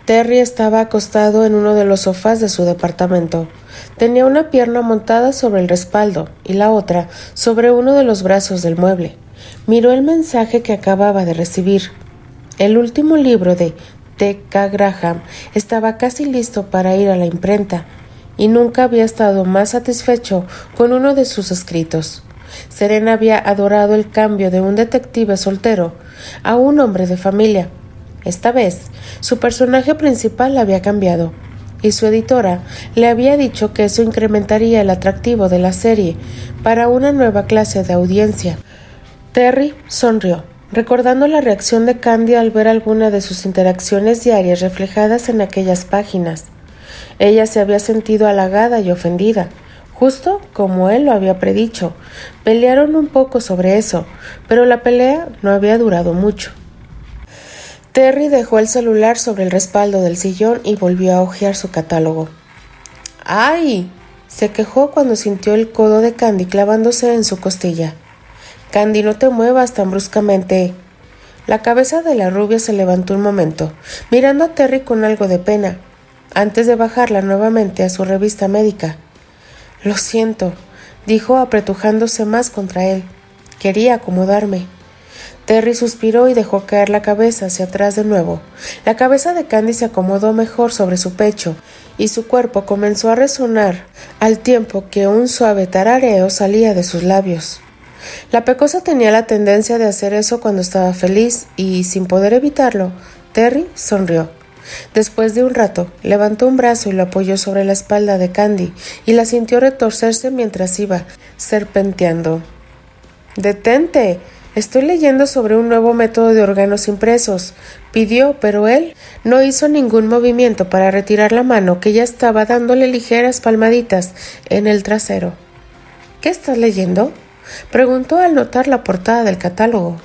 Terry estaba acostado en uno de los sofás de su departamento. Tenía una pierna montada sobre el respaldo y la otra sobre uno de los brazos del mueble. Miró el mensaje que acababa de recibir. El último libro de T. K. Graham estaba casi listo para ir a la imprenta, y nunca había estado más satisfecho con uno de sus escritos. Serena había adorado el cambio de un detective soltero a un hombre de familia. Esta vez, su personaje principal había cambiado, y su editora le había dicho que eso incrementaría el atractivo de la serie para una nueva clase de audiencia. Terry sonrió, recordando la reacción de Candy al ver alguna de sus interacciones diarias reflejadas en aquellas páginas. Ella se había sentido halagada y ofendida, justo como él lo había predicho. Pelearon un poco sobre eso, pero la pelea no había durado mucho. Terry dejó el celular sobre el respaldo del sillón y volvió a hojear su catálogo. ¡Ay! se quejó cuando sintió el codo de Candy clavándose en su costilla. Candy, no te muevas tan bruscamente. La cabeza de la rubia se levantó un momento, mirando a Terry con algo de pena, antes de bajarla nuevamente a su revista médica. Lo siento, dijo apretujándose más contra él. Quería acomodarme. Terry suspiró y dejó caer la cabeza hacia atrás de nuevo. La cabeza de Candy se acomodó mejor sobre su pecho y su cuerpo comenzó a resonar al tiempo que un suave tarareo salía de sus labios. La pecosa tenía la tendencia de hacer eso cuando estaba feliz y, sin poder evitarlo, Terry sonrió. Después de un rato, levantó un brazo y lo apoyó sobre la espalda de Candy y la sintió retorcerse mientras iba serpenteando. Detente. Estoy leyendo sobre un nuevo método de órganos impresos. Pidió, pero él no hizo ningún movimiento para retirar la mano que ya estaba dándole ligeras palmaditas en el trasero. ¿Qué estás leyendo? Preguntó al notar la portada del catálogo.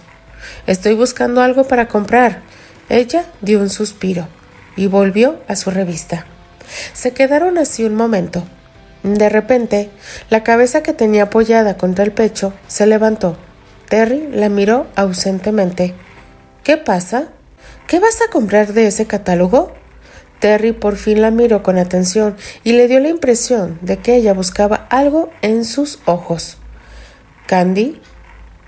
Estoy buscando algo para comprar. Ella dio un suspiro y volvió a su revista. Se quedaron así un momento. De repente, la cabeza que tenía apoyada contra el pecho se levantó. Terry la miró ausentemente. ¿Qué pasa? ¿Qué vas a comprar de ese catálogo? Terry por fin la miró con atención y le dio la impresión de que ella buscaba algo en sus ojos. Candy,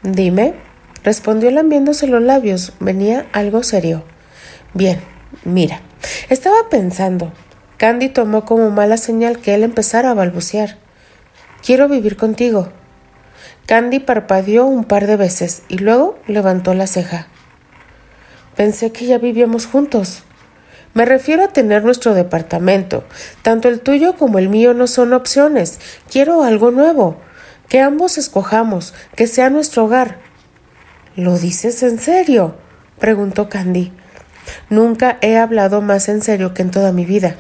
dime, respondió lambiéndose los labios. Venía algo serio. Bien, mira, estaba pensando. Candy tomó como mala señal que él empezara a balbucear. Quiero vivir contigo. Candy parpadeó un par de veces y luego levantó la ceja. Pensé que ya vivíamos juntos. Me refiero a tener nuestro departamento. Tanto el tuyo como el mío no son opciones. Quiero algo nuevo. Que ambos escojamos, que sea nuestro hogar. ¿Lo dices en serio? preguntó Candy. Nunca he hablado más en serio que en toda mi vida.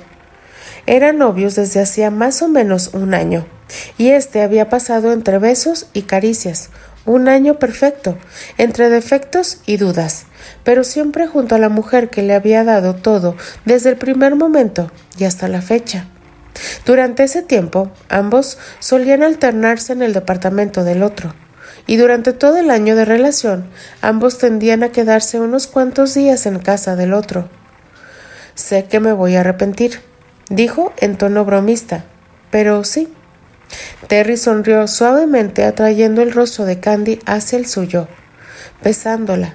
Eran novios desde hacía más o menos un año, y este había pasado entre besos y caricias, un año perfecto, entre defectos y dudas, pero siempre junto a la mujer que le había dado todo desde el primer momento y hasta la fecha. Durante ese tiempo, ambos solían alternarse en el departamento del otro, y durante todo el año de relación, ambos tendían a quedarse unos cuantos días en casa del otro. Sé que me voy a arrepentir, dijo en tono bromista, pero sí, Terry sonrió suavemente atrayendo el rostro de Candy hacia el suyo, besándola.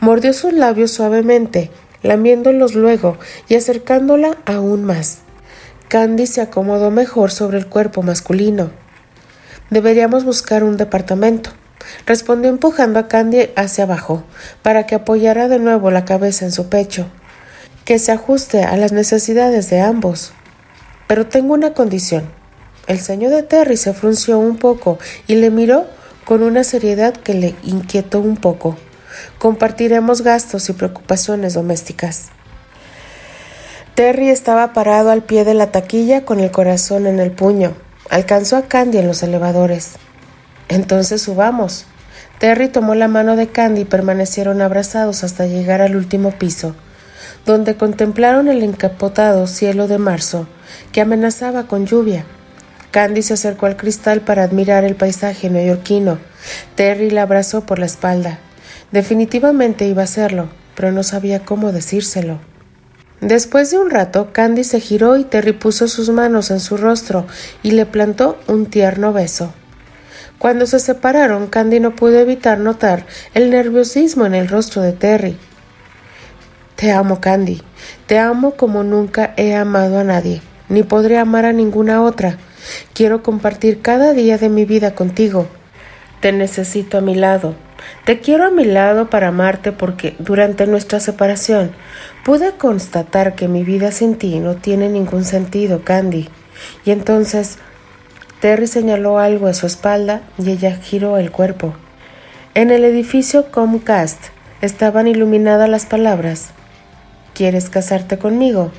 Mordió sus labios suavemente, lamiéndolos luego y acercándola aún más. Candy se acomodó mejor sobre el cuerpo masculino. Deberíamos buscar un departamento, respondió empujando a Candy hacia abajo, para que apoyara de nuevo la cabeza en su pecho, que se ajuste a las necesidades de ambos. Pero tengo una condición. El ceño de Terry se frunció un poco y le miró con una seriedad que le inquietó un poco. Compartiremos gastos y preocupaciones domésticas. Terry estaba parado al pie de la taquilla con el corazón en el puño. Alcanzó a Candy en los elevadores. Entonces subamos. Terry tomó la mano de Candy y permanecieron abrazados hasta llegar al último piso, donde contemplaron el encapotado cielo de marzo, que amenazaba con lluvia. Candy se acercó al cristal para admirar el paisaje neoyorquino. Terry la abrazó por la espalda. Definitivamente iba a hacerlo, pero no sabía cómo decírselo. Después de un rato, Candy se giró y Terry puso sus manos en su rostro y le plantó un tierno beso. Cuando se separaron, Candy no pudo evitar notar el nerviosismo en el rostro de Terry. Te amo, Candy. Te amo como nunca he amado a nadie, ni podré amar a ninguna otra. Quiero compartir cada día de mi vida contigo. Te necesito a mi lado. Te quiero a mi lado para amarte porque durante nuestra separación pude constatar que mi vida sin ti no tiene ningún sentido, Candy. Y entonces Terry señaló algo a su espalda y ella giró el cuerpo. En el edificio Comcast estaban iluminadas las palabras ¿Quieres casarte conmigo?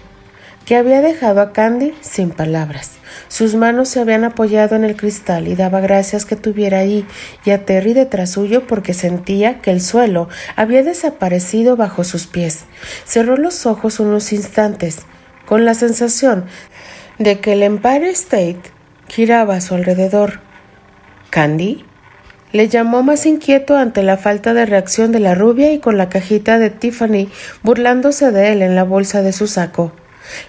Que había dejado a Candy sin palabras. Sus manos se habían apoyado en el cristal y daba gracias que tuviera ahí y a Terry detrás suyo porque sentía que el suelo había desaparecido bajo sus pies. Cerró los ojos unos instantes, con la sensación de que el Empire State giraba a su alrededor. ¿Candy? Le llamó más inquieto ante la falta de reacción de la rubia y con la cajita de Tiffany burlándose de él en la bolsa de su saco.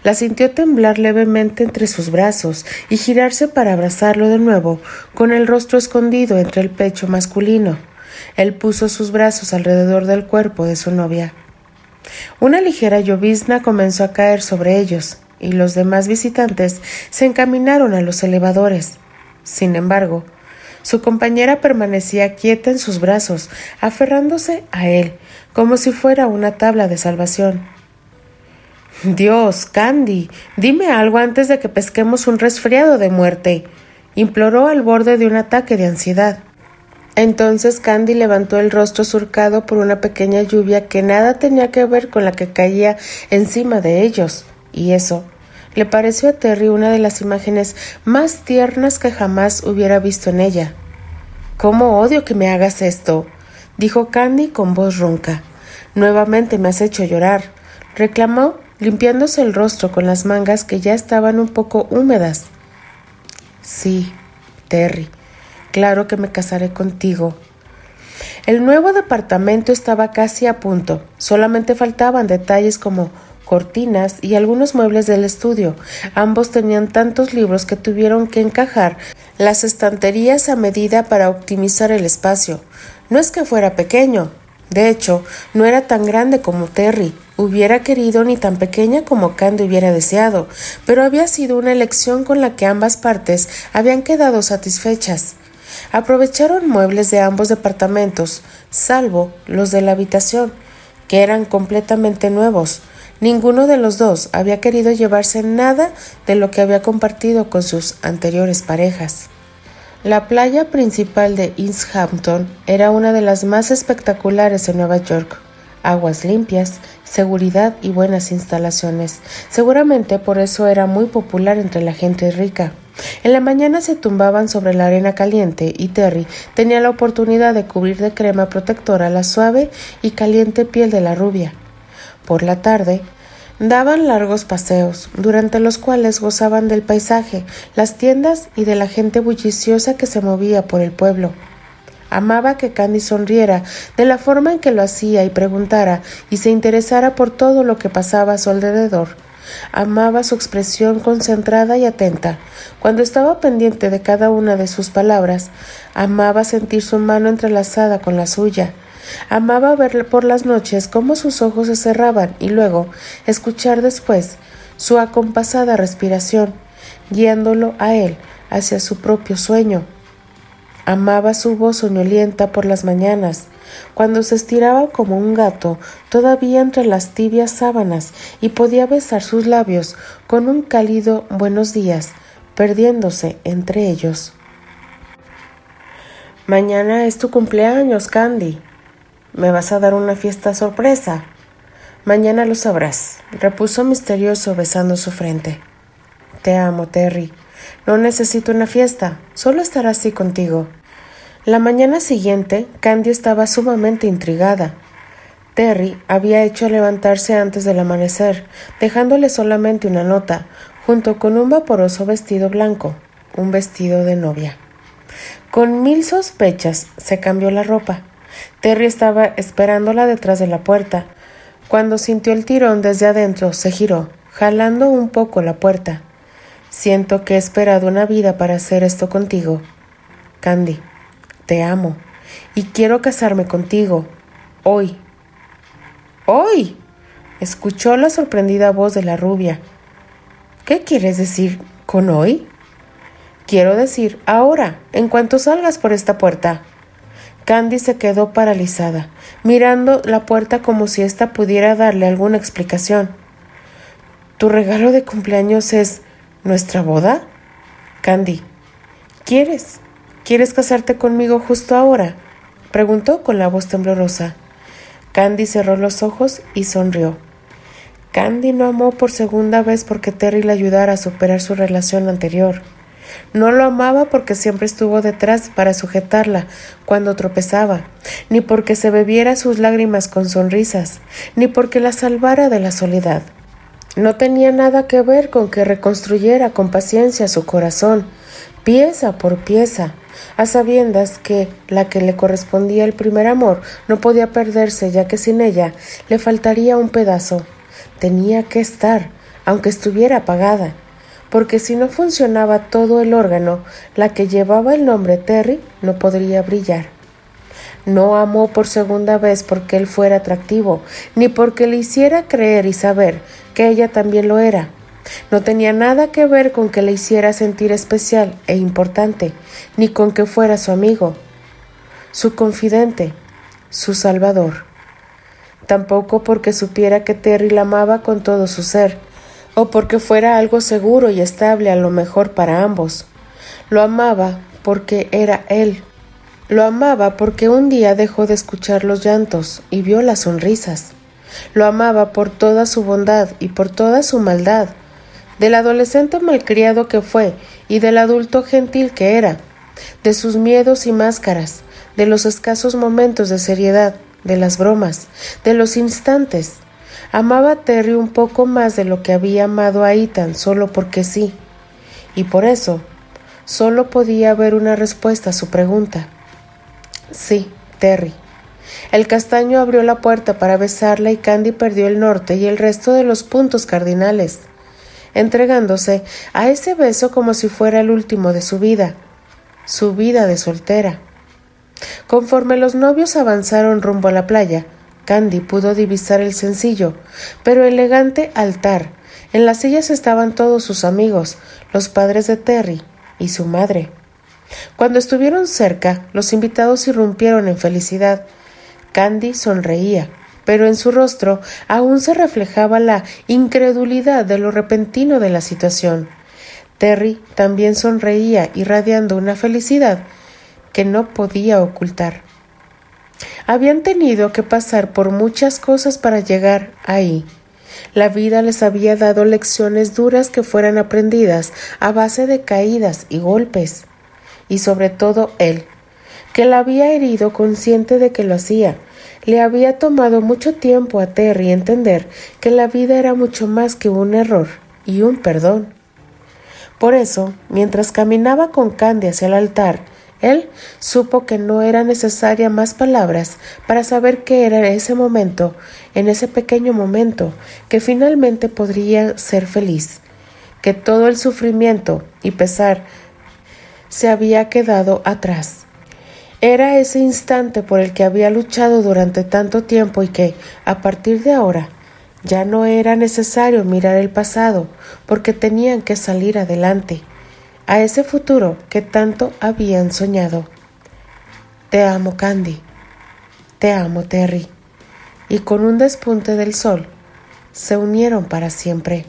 La sintió temblar levemente entre sus brazos y girarse para abrazarlo de nuevo, con el rostro escondido entre el pecho masculino. Él puso sus brazos alrededor del cuerpo de su novia. Una ligera llovizna comenzó a caer sobre ellos, y los demás visitantes se encaminaron a los elevadores. Sin embargo, su compañera permanecía quieta en sus brazos, aferrándose a él, como si fuera una tabla de salvación. Dios, Candy, dime algo antes de que pesquemos un resfriado de muerte, imploró al borde de un ataque de ansiedad. Entonces Candy levantó el rostro surcado por una pequeña lluvia que nada tenía que ver con la que caía encima de ellos, y eso le pareció a Terry una de las imágenes más tiernas que jamás hubiera visto en ella. ¿Cómo odio que me hagas esto? dijo Candy con voz ronca. Nuevamente me has hecho llorar, reclamó limpiándose el rostro con las mangas que ya estaban un poco húmedas. Sí, Terry, claro que me casaré contigo. El nuevo departamento estaba casi a punto, solamente faltaban detalles como cortinas y algunos muebles del estudio. Ambos tenían tantos libros que tuvieron que encajar las estanterías a medida para optimizar el espacio. No es que fuera pequeño. De hecho, no era tan grande como Terry hubiera querido ni tan pequeña como Candy hubiera deseado, pero había sido una elección con la que ambas partes habían quedado satisfechas. Aprovecharon muebles de ambos departamentos, salvo los de la habitación, que eran completamente nuevos. Ninguno de los dos había querido llevarse nada de lo que había compartido con sus anteriores parejas. La playa principal de East Hampton era una de las más espectaculares en Nueva York. Aguas limpias, seguridad y buenas instalaciones. Seguramente por eso era muy popular entre la gente rica. En la mañana se tumbaban sobre la arena caliente y Terry tenía la oportunidad de cubrir de crema protectora la suave y caliente piel de la rubia. Por la tarde, daban largos paseos, durante los cuales gozaban del paisaje, las tiendas y de la gente bulliciosa que se movía por el pueblo. Amaba que Candy sonriera de la forma en que lo hacía y preguntara y se interesara por todo lo que pasaba a su alrededor. Amaba su expresión concentrada y atenta. Cuando estaba pendiente de cada una de sus palabras, amaba sentir su mano entrelazada con la suya. Amaba ver por las noches cómo sus ojos se cerraban y luego escuchar después su acompasada respiración, guiándolo a él hacia su propio sueño. Amaba su voz soñolienta por las mañanas, cuando se estiraba como un gato todavía entre las tibias sábanas y podía besar sus labios con un cálido buenos días, perdiéndose entre ellos. Mañana es tu cumpleaños, Candy. ¿Me vas a dar una fiesta sorpresa? Mañana lo sabrás, repuso misterioso besando su frente. Te amo, Terry. No necesito una fiesta, solo estar así contigo. La mañana siguiente, Candy estaba sumamente intrigada. Terry había hecho levantarse antes del amanecer, dejándole solamente una nota, junto con un vaporoso vestido blanco, un vestido de novia. Con mil sospechas se cambió la ropa. Terry estaba esperándola detrás de la puerta. Cuando sintió el tirón desde adentro, se giró, jalando un poco la puerta. Siento que he esperado una vida para hacer esto contigo. Candy, te amo y quiero casarme contigo. Hoy. Hoy. escuchó la sorprendida voz de la rubia. ¿Qué quieres decir con hoy? Quiero decir ahora, en cuanto salgas por esta puerta. Candy se quedó paralizada, mirando la puerta como si ésta pudiera darle alguna explicación. ¿Tu regalo de cumpleaños es ¿Nuestra boda? Candy, ¿quieres? ¿Quieres casarte conmigo justo ahora? preguntó con la voz temblorosa. Candy cerró los ojos y sonrió. Candy no amó por segunda vez porque Terry le ayudara a superar su relación anterior. No lo amaba porque siempre estuvo detrás para sujetarla cuando tropezaba, ni porque se bebiera sus lágrimas con sonrisas, ni porque la salvara de la soledad. No tenía nada que ver con que reconstruyera con paciencia su corazón, pieza por pieza, a sabiendas que la que le correspondía el primer amor no podía perderse, ya que sin ella le faltaría un pedazo. Tenía que estar, aunque estuviera apagada, porque si no funcionaba todo el órgano, la que llevaba el nombre Terry no podría brillar. No amó por segunda vez porque él fuera atractivo, ni porque le hiciera creer y saber que ella también lo era. No tenía nada que ver con que le hiciera sentir especial e importante, ni con que fuera su amigo, su confidente, su salvador. Tampoco porque supiera que Terry la amaba con todo su ser, o porque fuera algo seguro y estable a lo mejor para ambos. Lo amaba porque era él. Lo amaba porque un día dejó de escuchar los llantos y vio las sonrisas. Lo amaba por toda su bondad y por toda su maldad, del adolescente malcriado que fue y del adulto gentil que era, de sus miedos y máscaras, de los escasos momentos de seriedad, de las bromas, de los instantes. Amaba a Terry un poco más de lo que había amado a Ethan solo porque sí, y por eso solo podía haber una respuesta a su pregunta. Sí, Terry. El castaño abrió la puerta para besarla y Candy perdió el norte y el resto de los puntos cardinales, entregándose a ese beso como si fuera el último de su vida, su vida de soltera. Conforme los novios avanzaron rumbo a la playa, Candy pudo divisar el sencillo, pero elegante altar. En las sillas estaban todos sus amigos, los padres de Terry y su madre. Cuando estuvieron cerca, los invitados irrumpieron en felicidad. Candy sonreía, pero en su rostro aún se reflejaba la incredulidad de lo repentino de la situación. Terry también sonreía, irradiando una felicidad que no podía ocultar. Habían tenido que pasar por muchas cosas para llegar ahí. La vida les había dado lecciones duras que fueran aprendidas a base de caídas y golpes. Y sobre todo él, que la había herido consciente de que lo hacía. Le había tomado mucho tiempo a Terry entender que la vida era mucho más que un error y un perdón. Por eso, mientras caminaba con Candy hacia el altar, él supo que no era necesaria más palabras para saber que era ese momento, en ese pequeño momento, que finalmente podría ser feliz, que todo el sufrimiento y pesar se había quedado atrás. Era ese instante por el que había luchado durante tanto tiempo y que, a partir de ahora, ya no era necesario mirar el pasado, porque tenían que salir adelante a ese futuro que tanto habían soñado. Te amo, Candy. Te amo, Terry. Y con un despunte del sol, se unieron para siempre.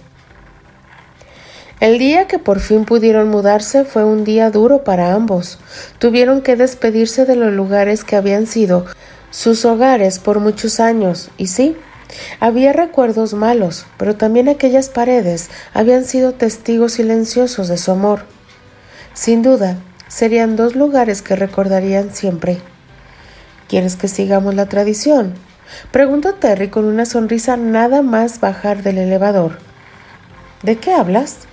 El día que por fin pudieron mudarse fue un día duro para ambos. Tuvieron que despedirse de los lugares que habían sido sus hogares por muchos años, y sí, había recuerdos malos, pero también aquellas paredes habían sido testigos silenciosos de su amor. Sin duda, serían dos lugares que recordarían siempre. ¿Quieres que sigamos la tradición? Preguntó Terry con una sonrisa nada más bajar del elevador. ¿De qué hablas?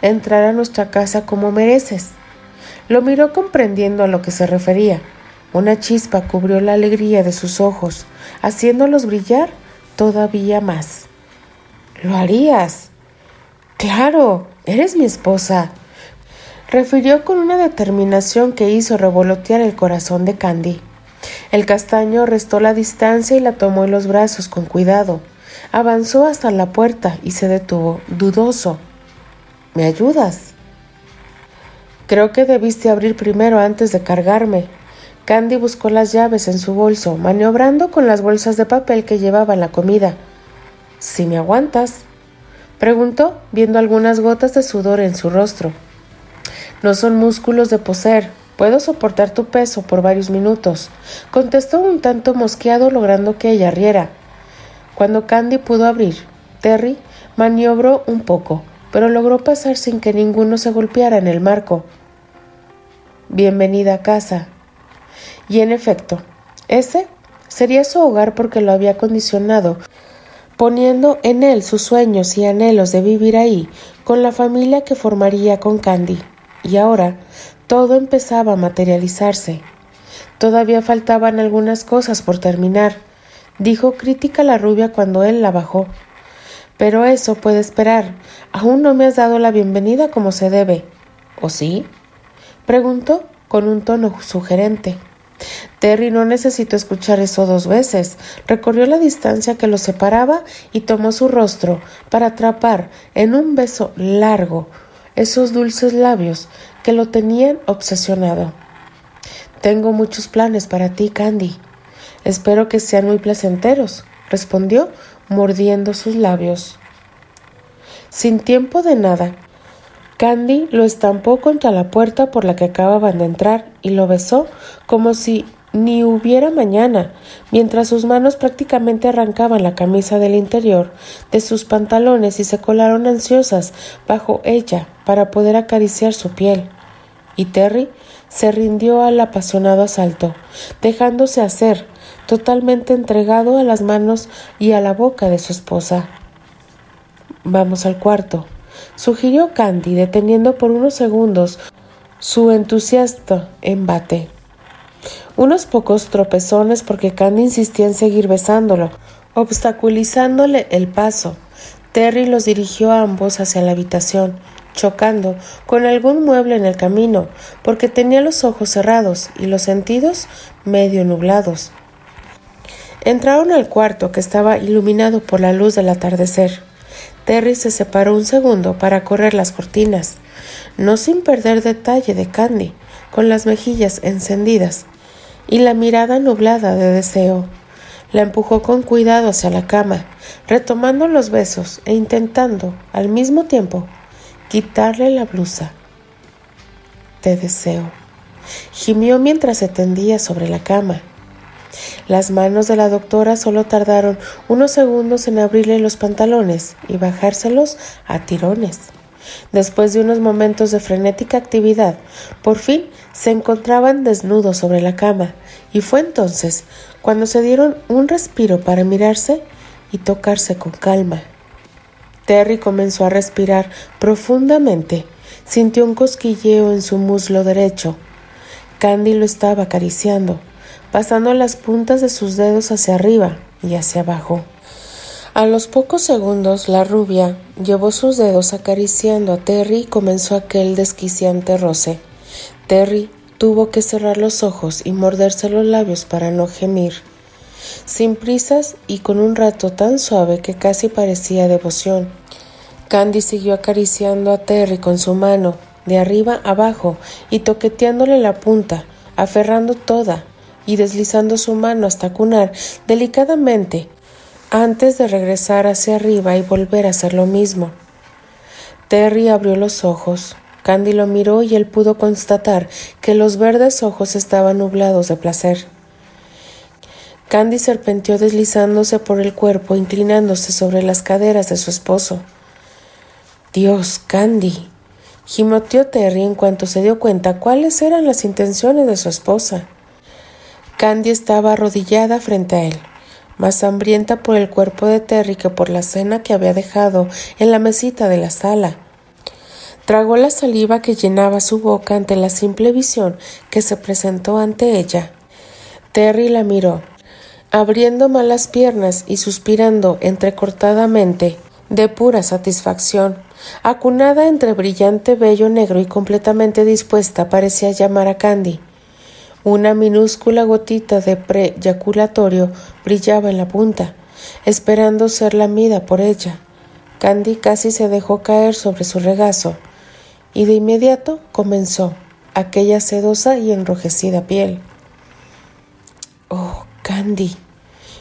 Entrar a nuestra casa como mereces. Lo miró comprendiendo a lo que se refería. Una chispa cubrió la alegría de sus ojos, haciéndolos brillar todavía más. ¿Lo harías? Claro, eres mi esposa refirió con una determinación que hizo revolotear el corazón de Candy. El castaño restó la distancia y la tomó en los brazos con cuidado. Avanzó hasta la puerta y se detuvo, dudoso. ¿Me ayudas? Creo que debiste abrir primero antes de cargarme. Candy buscó las llaves en su bolso, maniobrando con las bolsas de papel que llevaba la comida. ¿Si me aguantas? preguntó, viendo algunas gotas de sudor en su rostro. No son músculos de poseer. Puedo soportar tu peso por varios minutos, contestó un tanto mosqueado logrando que ella riera. Cuando Candy pudo abrir, Terry maniobró un poco, pero logró pasar sin que ninguno se golpeara en el marco. Bienvenida a casa. Y en efecto, ese sería su hogar porque lo había condicionado, poniendo en él sus sueños y anhelos de vivir ahí con la familia que formaría con Candy y ahora todo empezaba a materializarse. Todavía faltaban algunas cosas por terminar, dijo crítica la rubia cuando él la bajó. Pero eso puede esperar. Aún no me has dado la bienvenida como se debe. ¿O sí? preguntó con un tono sugerente. Terry no necesitó escuchar eso dos veces. Recorrió la distancia que los separaba y tomó su rostro para atrapar en un beso largo esos dulces labios que lo tenían obsesionado. Tengo muchos planes para ti, Candy. Espero que sean muy placenteros, respondió, mordiendo sus labios. Sin tiempo de nada, Candy lo estampó contra la puerta por la que acababan de entrar y lo besó como si ni hubiera mañana, mientras sus manos prácticamente arrancaban la camisa del interior de sus pantalones y se colaron ansiosas bajo ella para poder acariciar su piel. Y Terry se rindió al apasionado asalto, dejándose hacer, totalmente entregado a las manos y a la boca de su esposa. Vamos al cuarto, sugirió Candy, deteniendo por unos segundos su entusiasta embate. Unos pocos tropezones porque Candy insistía en seguir besándolo, obstaculizándole el paso. Terry los dirigió a ambos hacia la habitación, chocando con algún mueble en el camino, porque tenía los ojos cerrados y los sentidos medio nublados. Entraron al cuarto que estaba iluminado por la luz del atardecer. Terry se separó un segundo para correr las cortinas, no sin perder detalle de Candy, con las mejillas encendidas y la mirada nublada de deseo. La empujó con cuidado hacia la cama, retomando los besos e intentando, al mismo tiempo, quitarle la blusa. Te deseo. Gimió mientras se tendía sobre la cama. Las manos de la doctora solo tardaron unos segundos en abrirle los pantalones y bajárselos a tirones. Después de unos momentos de frenética actividad, por fin se encontraban desnudos sobre la cama, y fue entonces cuando se dieron un respiro para mirarse y tocarse con calma. Terry comenzó a respirar profundamente, sintió un cosquilleo en su muslo derecho. Candy lo estaba acariciando, pasando las puntas de sus dedos hacia arriba y hacia abajo. A los pocos segundos la rubia llevó sus dedos acariciando a Terry y comenzó aquel desquiciante roce. Terry tuvo que cerrar los ojos y morderse los labios para no gemir. Sin prisas y con un rato tan suave que casi parecía devoción. Candy siguió acariciando a Terry con su mano, de arriba abajo, y toqueteándole la punta, aferrando toda, y deslizando su mano hasta cunar delicadamente antes de regresar hacia arriba y volver a hacer lo mismo. Terry abrió los ojos. Candy lo miró y él pudo constatar que los verdes ojos estaban nublados de placer. Candy serpenteó deslizándose por el cuerpo, inclinándose sobre las caderas de su esposo. Dios, Candy. gimoteó Terry en cuanto se dio cuenta cuáles eran las intenciones de su esposa. Candy estaba arrodillada frente a él más hambrienta por el cuerpo de Terry que por la cena que había dejado en la mesita de la sala. Tragó la saliva que llenaba su boca ante la simple visión que se presentó ante ella. Terry la miró, abriendo malas piernas y suspirando entrecortadamente, de pura satisfacción. Acunada entre brillante vello negro y completamente dispuesta parecía llamar a Candy. Una minúscula gotita de preyaculatorio brillaba en la punta, esperando ser lamida por ella. Candy casi se dejó caer sobre su regazo, y de inmediato comenzó aquella sedosa y enrojecida piel. Oh, Candy.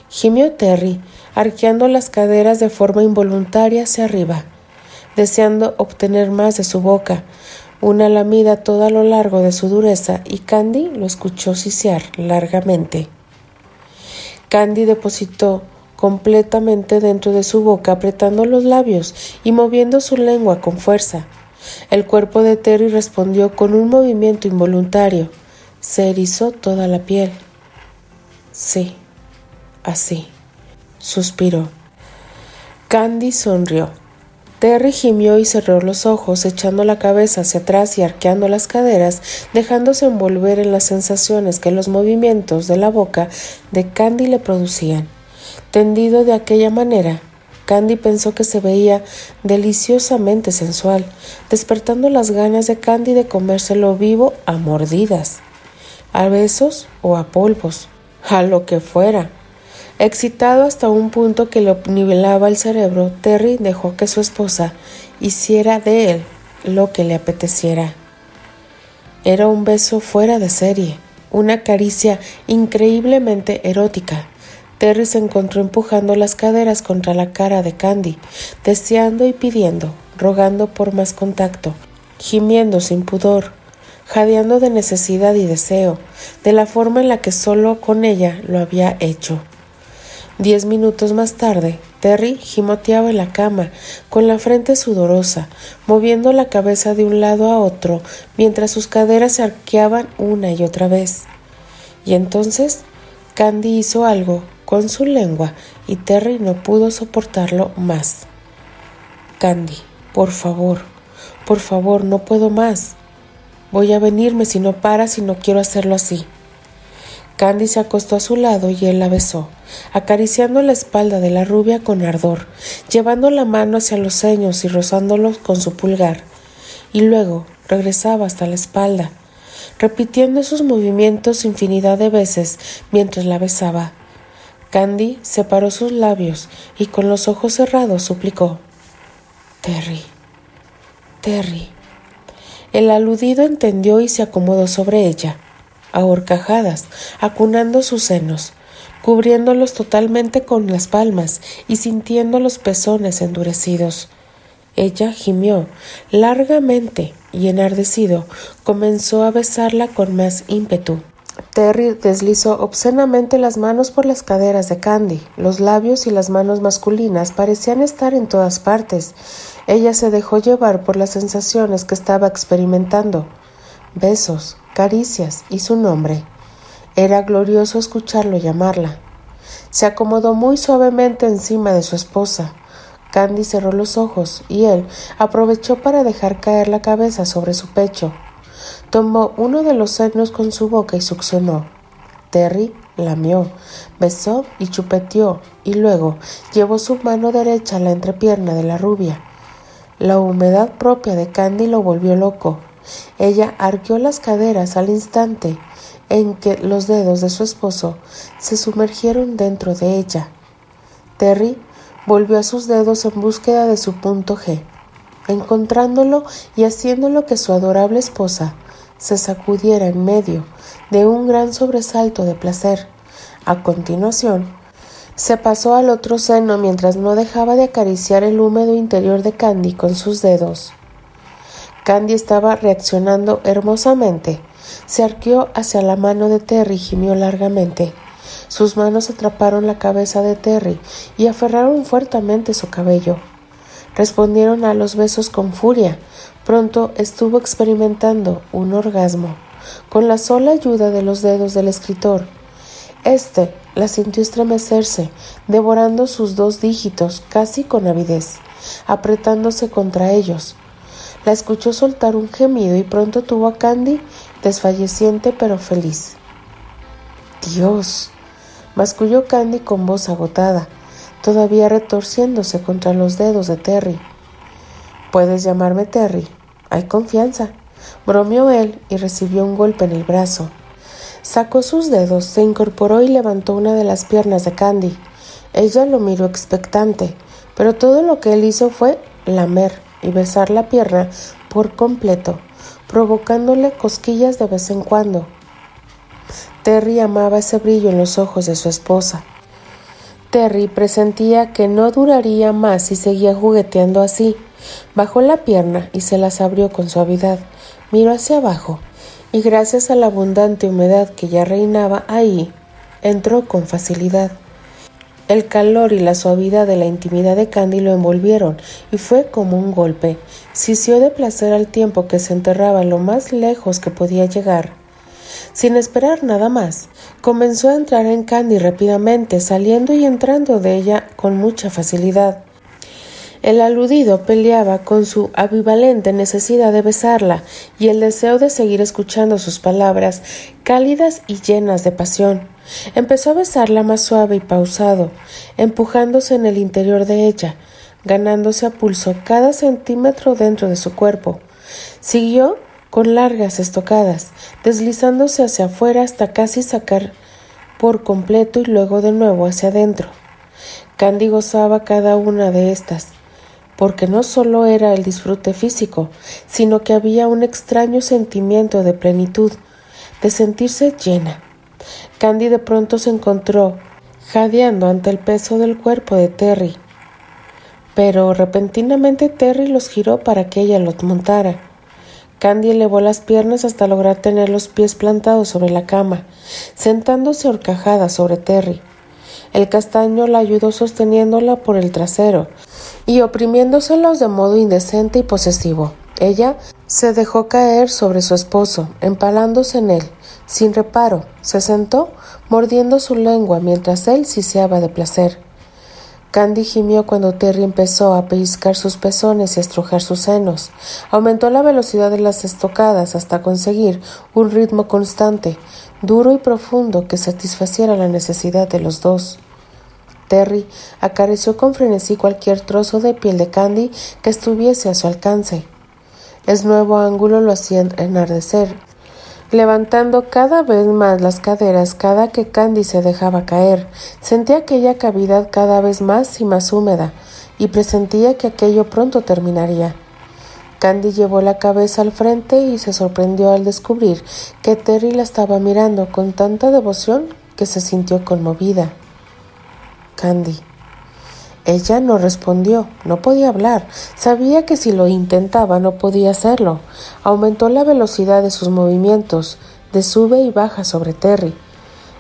gimió Terry, arqueando las caderas de forma involuntaria hacia arriba, deseando obtener más de su boca, una lamida todo a lo largo de su dureza y Candy lo escuchó sisear largamente. Candy depositó completamente dentro de su boca, apretando los labios y moviendo su lengua con fuerza. El cuerpo de Terry respondió con un movimiento involuntario. Se erizó toda la piel. Sí, así. Suspiró. Candy sonrió. Terry gimió y cerró los ojos, echando la cabeza hacia atrás y arqueando las caderas, dejándose envolver en las sensaciones que los movimientos de la boca de Candy le producían. Tendido de aquella manera, Candy pensó que se veía deliciosamente sensual, despertando las ganas de Candy de comérselo vivo a mordidas, a besos o a polvos, a lo que fuera. Excitado hasta un punto que le nivelaba el cerebro, Terry dejó que su esposa hiciera de él lo que le apeteciera. Era un beso fuera de serie, una caricia increíblemente erótica. Terry se encontró empujando las caderas contra la cara de Candy, deseando y pidiendo, rogando por más contacto, gimiendo sin pudor, jadeando de necesidad y deseo, de la forma en la que solo con ella lo había hecho. Diez minutos más tarde, Terry gimoteaba en la cama, con la frente sudorosa, moviendo la cabeza de un lado a otro, mientras sus caderas se arqueaban una y otra vez. Y entonces Candy hizo algo con su lengua y Terry no pudo soportarlo más. Candy, por favor, por favor, no puedo más. Voy a venirme si no paras y no quiero hacerlo así. Candy se acostó a su lado y él la besó, acariciando la espalda de la rubia con ardor, llevando la mano hacia los seños y rozándolos con su pulgar, y luego regresaba hasta la espalda, repitiendo sus movimientos infinidad de veces mientras la besaba. Candy separó sus labios y con los ojos cerrados suplicó Terry, Terry. El aludido entendió y se acomodó sobre ella a horcajadas, acunando sus senos, cubriéndolos totalmente con las palmas y sintiendo los pezones endurecidos. Ella gimió largamente y enardecido comenzó a besarla con más ímpetu. Terry deslizó obscenamente las manos por las caderas de Candy. Los labios y las manos masculinas parecían estar en todas partes. Ella se dejó llevar por las sensaciones que estaba experimentando. Besos, caricias y su nombre. Era glorioso escucharlo llamarla. Se acomodó muy suavemente encima de su esposa. Candy cerró los ojos y él aprovechó para dejar caer la cabeza sobre su pecho. Tomó uno de los senos con su boca y succionó. Terry lamió, besó y chupeteó, y luego llevó su mano derecha a la entrepierna de la rubia. La humedad propia de Candy lo volvió loco. Ella arqueó las caderas al instante en que los dedos de su esposo se sumergieron dentro de ella. Terry volvió a sus dedos en búsqueda de su punto G, encontrándolo y haciéndolo que su adorable esposa se sacudiera en medio de un gran sobresalto de placer. A continuación, se pasó al otro seno mientras no dejaba de acariciar el húmedo interior de Candy con sus dedos. Candy estaba reaccionando hermosamente. Se arqueó hacia la mano de Terry y gimió largamente. Sus manos atraparon la cabeza de Terry y aferraron fuertemente su cabello. Respondieron a los besos con furia. Pronto estuvo experimentando un orgasmo, con la sola ayuda de los dedos del escritor. Este la sintió estremecerse, devorando sus dos dígitos casi con avidez, apretándose contra ellos. La escuchó soltar un gemido y pronto tuvo a Candy desfalleciente pero feliz. Dios. masculló Candy con voz agotada, todavía retorciéndose contra los dedos de Terry. Puedes llamarme Terry. Hay confianza. Bromeó él y recibió un golpe en el brazo. Sacó sus dedos, se incorporó y levantó una de las piernas de Candy. Ella lo miró expectante, pero todo lo que él hizo fue lamer y besar la pierna por completo, provocándole cosquillas de vez en cuando. Terry amaba ese brillo en los ojos de su esposa. Terry presentía que no duraría más si seguía jugueteando así. Bajó la pierna y se las abrió con suavidad. Miró hacia abajo y gracias a la abundante humedad que ya reinaba ahí, entró con facilidad. El calor y la suavidad de la intimidad de Candy lo envolvieron y fue como un golpe. Sisió de placer al tiempo que se enterraba lo más lejos que podía llegar. Sin esperar nada más, comenzó a entrar en Candy rápidamente, saliendo y entrando de ella con mucha facilidad. El aludido peleaba con su avivalente necesidad de besarla y el deseo de seguir escuchando sus palabras cálidas y llenas de pasión. Empezó a besarla más suave y pausado, empujándose en el interior de ella, ganándose a pulso cada centímetro dentro de su cuerpo. Siguió con largas estocadas, deslizándose hacia afuera hasta casi sacar por completo y luego de nuevo hacia adentro. Candy gozaba cada una de estas, porque no solo era el disfrute físico, sino que había un extraño sentimiento de plenitud, de sentirse llena. Candy de pronto se encontró jadeando ante el peso del cuerpo de Terry. Pero repentinamente Terry los giró para que ella los montara. Candy elevó las piernas hasta lograr tener los pies plantados sobre la cama, sentándose horcajada sobre Terry. El castaño la ayudó sosteniéndola por el trasero y oprimiéndoselos de modo indecente y posesivo. Ella se dejó caer sobre su esposo, empalándose en él, sin reparo, se sentó, mordiendo su lengua mientras él siseaba de placer. Candy gimió cuando Terry empezó a pellizcar sus pezones y a estrujar sus senos. Aumentó la velocidad de las estocadas hasta conseguir un ritmo constante, duro y profundo que satisfaciera la necesidad de los dos. Terry acarició con frenesí cualquier trozo de piel de Candy que estuviese a su alcance. El nuevo ángulo lo hacía enardecer levantando cada vez más las caderas cada que Candy se dejaba caer. Sentía aquella cavidad cada vez más y más húmeda, y presentía que aquello pronto terminaría. Candy llevó la cabeza al frente y se sorprendió al descubrir que Terry la estaba mirando con tanta devoción que se sintió conmovida. Candy. Ella no respondió, no podía hablar, sabía que si lo intentaba no podía hacerlo. Aumentó la velocidad de sus movimientos, de sube y baja sobre Terry.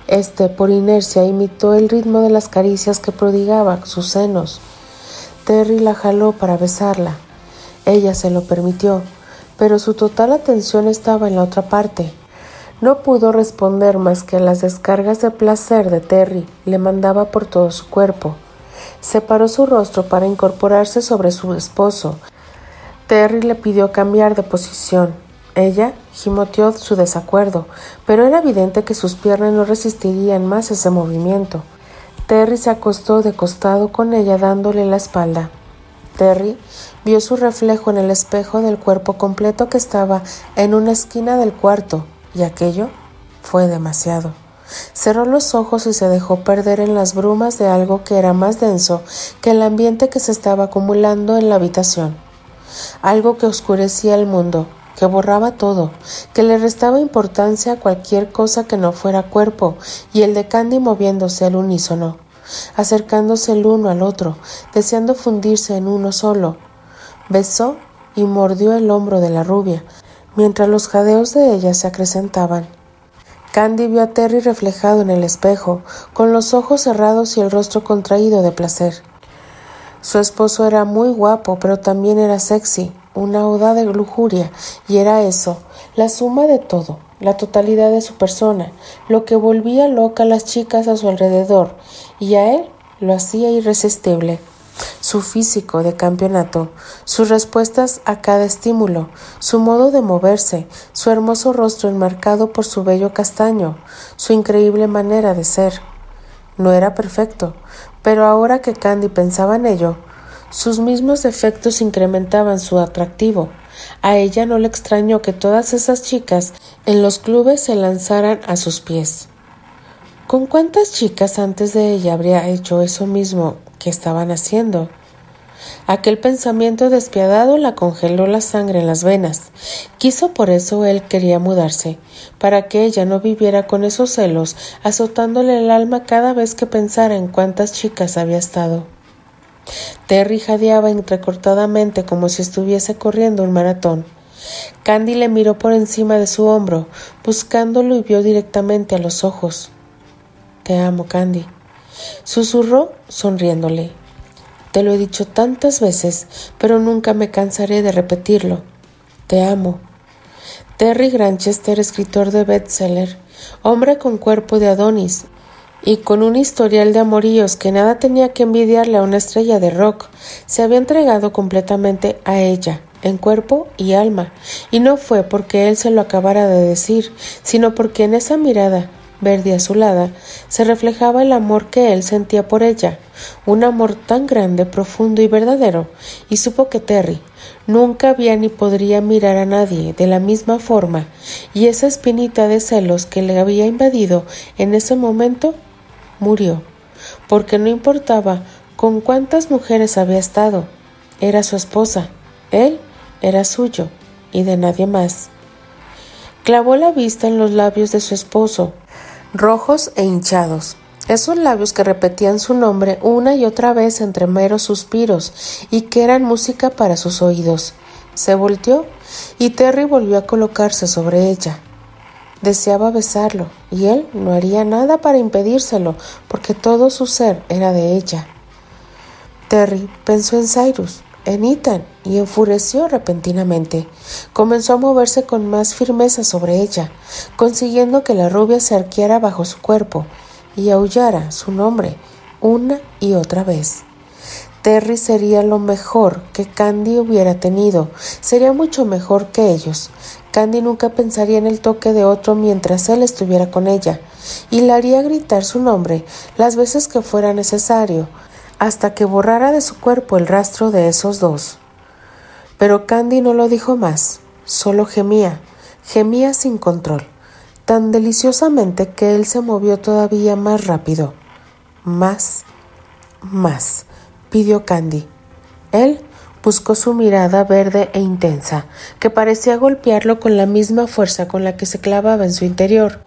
Este, por inercia, imitó el ritmo de las caricias que prodigaba sus senos. Terry la jaló para besarla. Ella se lo permitió, pero su total atención estaba en la otra parte. No pudo responder más que las descargas de placer de Terry, le mandaba por todo su cuerpo separó su rostro para incorporarse sobre su esposo. Terry le pidió cambiar de posición. Ella gimoteó su desacuerdo, pero era evidente que sus piernas no resistirían más ese movimiento. Terry se acostó de costado con ella dándole la espalda. Terry vio su reflejo en el espejo del cuerpo completo que estaba en una esquina del cuarto, y aquello fue demasiado. Cerró los ojos y se dejó perder en las brumas de algo que era más denso que el ambiente que se estaba acumulando en la habitación. Algo que oscurecía el mundo, que borraba todo, que le restaba importancia a cualquier cosa que no fuera cuerpo, y el de Candy moviéndose al unísono, acercándose el uno al otro, deseando fundirse en uno solo. Besó y mordió el hombro de la rubia, mientras los jadeos de ella se acrecentaban. Candy vio a Terry reflejado en el espejo, con los ojos cerrados y el rostro contraído de placer. Su esposo era muy guapo, pero también era sexy, una oda de lujuria, y era eso, la suma de todo, la totalidad de su persona, lo que volvía loca a las chicas a su alrededor, y a él lo hacía irresistible su físico de campeonato, sus respuestas a cada estímulo, su modo de moverse, su hermoso rostro enmarcado por su bello castaño, su increíble manera de ser. No era perfecto, pero ahora que Candy pensaba en ello, sus mismos defectos incrementaban su atractivo. A ella no le extrañó que todas esas chicas en los clubes se lanzaran a sus pies. ¿Con cuántas chicas antes de ella habría hecho eso mismo estaban haciendo? Aquel pensamiento despiadado la congeló la sangre en las venas. Quiso por eso él quería mudarse, para que ella no viviera con esos celos, azotándole el alma cada vez que pensara en cuántas chicas había estado. Terry jadeaba entrecortadamente como si estuviese corriendo un maratón. Candy le miró por encima de su hombro, buscándolo y vio directamente a los ojos. Te amo, Candy. Susurró, sonriéndole. Te lo he dicho tantas veces, pero nunca me cansaré de repetirlo. Te amo. Terry Granchester, escritor de bestseller, hombre con cuerpo de Adonis y con un historial de amoríos que nada tenía que envidiarle a una estrella de rock, se había entregado completamente a ella, en cuerpo y alma, y no fue porque él se lo acabara de decir, sino porque en esa mirada verde azulada, se reflejaba el amor que él sentía por ella, un amor tan grande, profundo y verdadero, y supo que Terry nunca había ni podría mirar a nadie de la misma forma, y esa espinita de celos que le había invadido en ese momento murió, porque no importaba con cuántas mujeres había estado, era su esposa, él era suyo y de nadie más. Clavó la vista en los labios de su esposo, rojos e hinchados. Esos labios que repetían su nombre una y otra vez entre meros suspiros y que eran música para sus oídos. Se volteó y Terry volvió a colocarse sobre ella. Deseaba besarlo y él no haría nada para impedírselo porque todo su ser era de ella. Terry pensó en Cyrus, en y enfureció repentinamente. Comenzó a moverse con más firmeza sobre ella, consiguiendo que la rubia se arqueara bajo su cuerpo y aullara su nombre una y otra vez. Terry sería lo mejor que Candy hubiera tenido, sería mucho mejor que ellos. Candy nunca pensaría en el toque de otro mientras él estuviera con ella, y le haría gritar su nombre las veces que fuera necesario, hasta que borrara de su cuerpo el rastro de esos dos. Pero Candy no lo dijo más, solo gemía, gemía sin control, tan deliciosamente que él se movió todavía más rápido. Más, más, pidió Candy. Él buscó su mirada verde e intensa, que parecía golpearlo con la misma fuerza con la que se clavaba en su interior.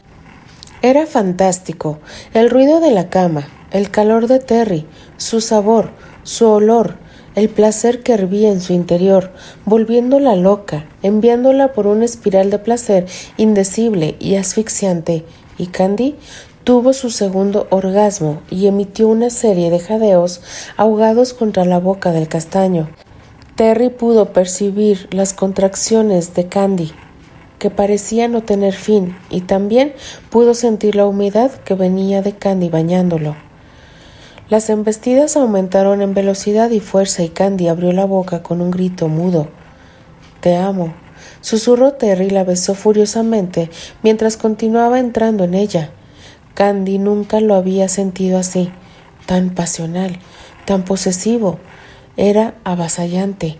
Era fantástico, el ruido de la cama, el calor de Terry, su sabor, su olor, el placer que hervía en su interior, volviéndola loca, enviándola por una espiral de placer indecible y asfixiante, y Candy tuvo su segundo orgasmo y emitió una serie de jadeos ahogados contra la boca del castaño. Terry pudo percibir las contracciones de Candy, que parecía no tener fin, y también pudo sentir la humedad que venía de Candy bañándolo. Las embestidas aumentaron en velocidad y fuerza y Candy abrió la boca con un grito mudo. Te amo. Susurró Terry y la besó furiosamente mientras continuaba entrando en ella. Candy nunca lo había sentido así, tan pasional, tan posesivo. Era avasallante.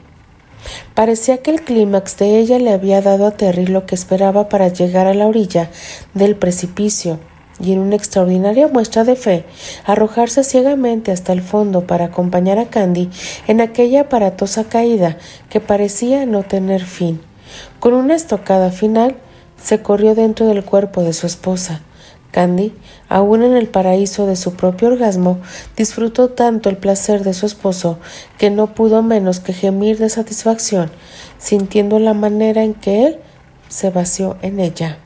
Parecía que el clímax de ella le había dado a Terry lo que esperaba para llegar a la orilla del precipicio y en una extraordinaria muestra de fe, arrojarse ciegamente hasta el fondo para acompañar a Candy en aquella aparatosa caída que parecía no tener fin. Con una estocada final, se corrió dentro del cuerpo de su esposa. Candy, aún en el paraíso de su propio orgasmo, disfrutó tanto el placer de su esposo que no pudo menos que gemir de satisfacción, sintiendo la manera en que él se vació en ella.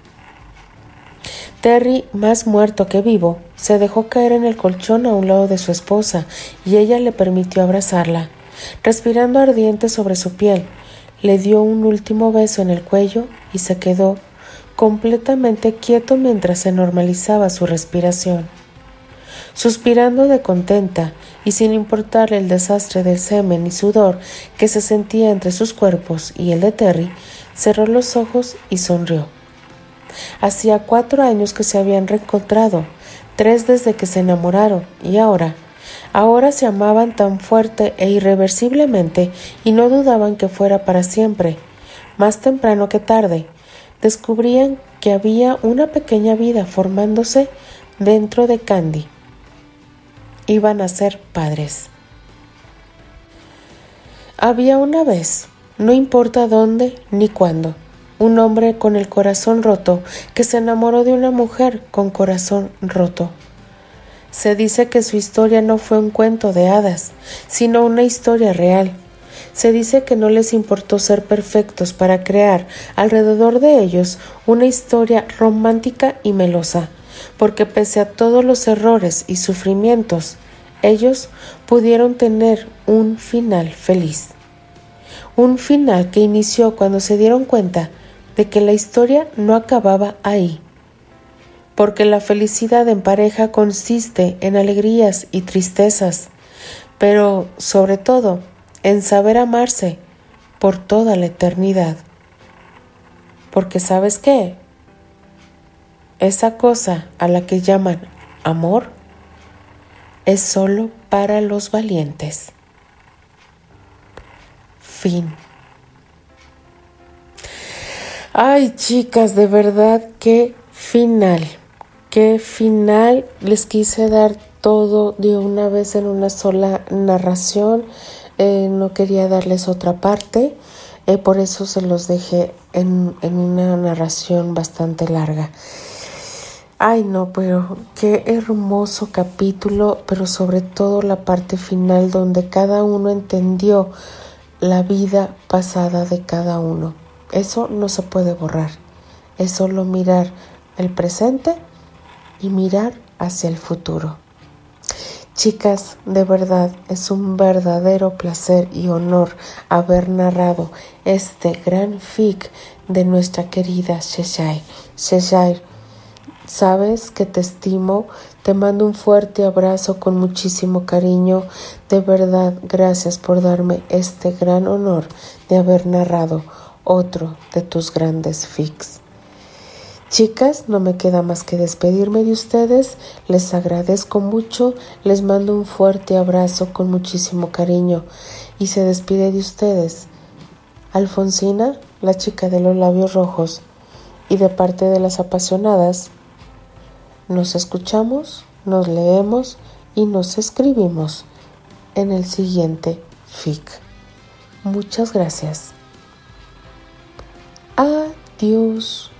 Terry, más muerto que vivo, se dejó caer en el colchón a un lado de su esposa y ella le permitió abrazarla. Respirando ardiente sobre su piel, le dio un último beso en el cuello y se quedó completamente quieto mientras se normalizaba su respiración. Suspirando de contenta y sin importarle el desastre del semen y sudor que se sentía entre sus cuerpos y el de Terry, cerró los ojos y sonrió. Hacía cuatro años que se habían reencontrado, tres desde que se enamoraron, y ahora, ahora se amaban tan fuerte e irreversiblemente y no dudaban que fuera para siempre. Más temprano que tarde, descubrían que había una pequeña vida formándose dentro de Candy. Iban a ser padres. Había una vez, no importa dónde ni cuándo, un hombre con el corazón roto que se enamoró de una mujer con corazón roto. Se dice que su historia no fue un cuento de hadas, sino una historia real. Se dice que no les importó ser perfectos para crear alrededor de ellos una historia romántica y melosa, porque pese a todos los errores y sufrimientos, ellos pudieron tener un final feliz. Un final que inició cuando se dieron cuenta de que la historia no acababa ahí, porque la felicidad en pareja consiste en alegrías y tristezas, pero sobre todo en saber amarse por toda la eternidad. Porque sabes qué? Esa cosa a la que llaman amor es solo para los valientes. Fin. Ay, chicas, de verdad, qué final. Qué final. Les quise dar todo de una vez en una sola narración. Eh, no quería darles otra parte. Eh, por eso se los dejé en, en una narración bastante larga. Ay, no, pero qué hermoso capítulo, pero sobre todo la parte final donde cada uno entendió la vida pasada de cada uno. Eso no se puede borrar. Es solo mirar el presente y mirar hacia el futuro. Chicas, de verdad es un verdadero placer y honor haber narrado este gran fic de nuestra querida Cheshire. Cheshire, Sabes que te estimo, te mando un fuerte abrazo con muchísimo cariño. De verdad, gracias por darme este gran honor de haber narrado otro de tus grandes fics. Chicas, no me queda más que despedirme de ustedes. Les agradezco mucho, les mando un fuerte abrazo con muchísimo cariño y se despide de ustedes. Alfonsina, la chica de los labios rojos, y de parte de las apasionadas, nos escuchamos, nos leemos y nos escribimos en el siguiente FIC. Muchas gracias. Adeus.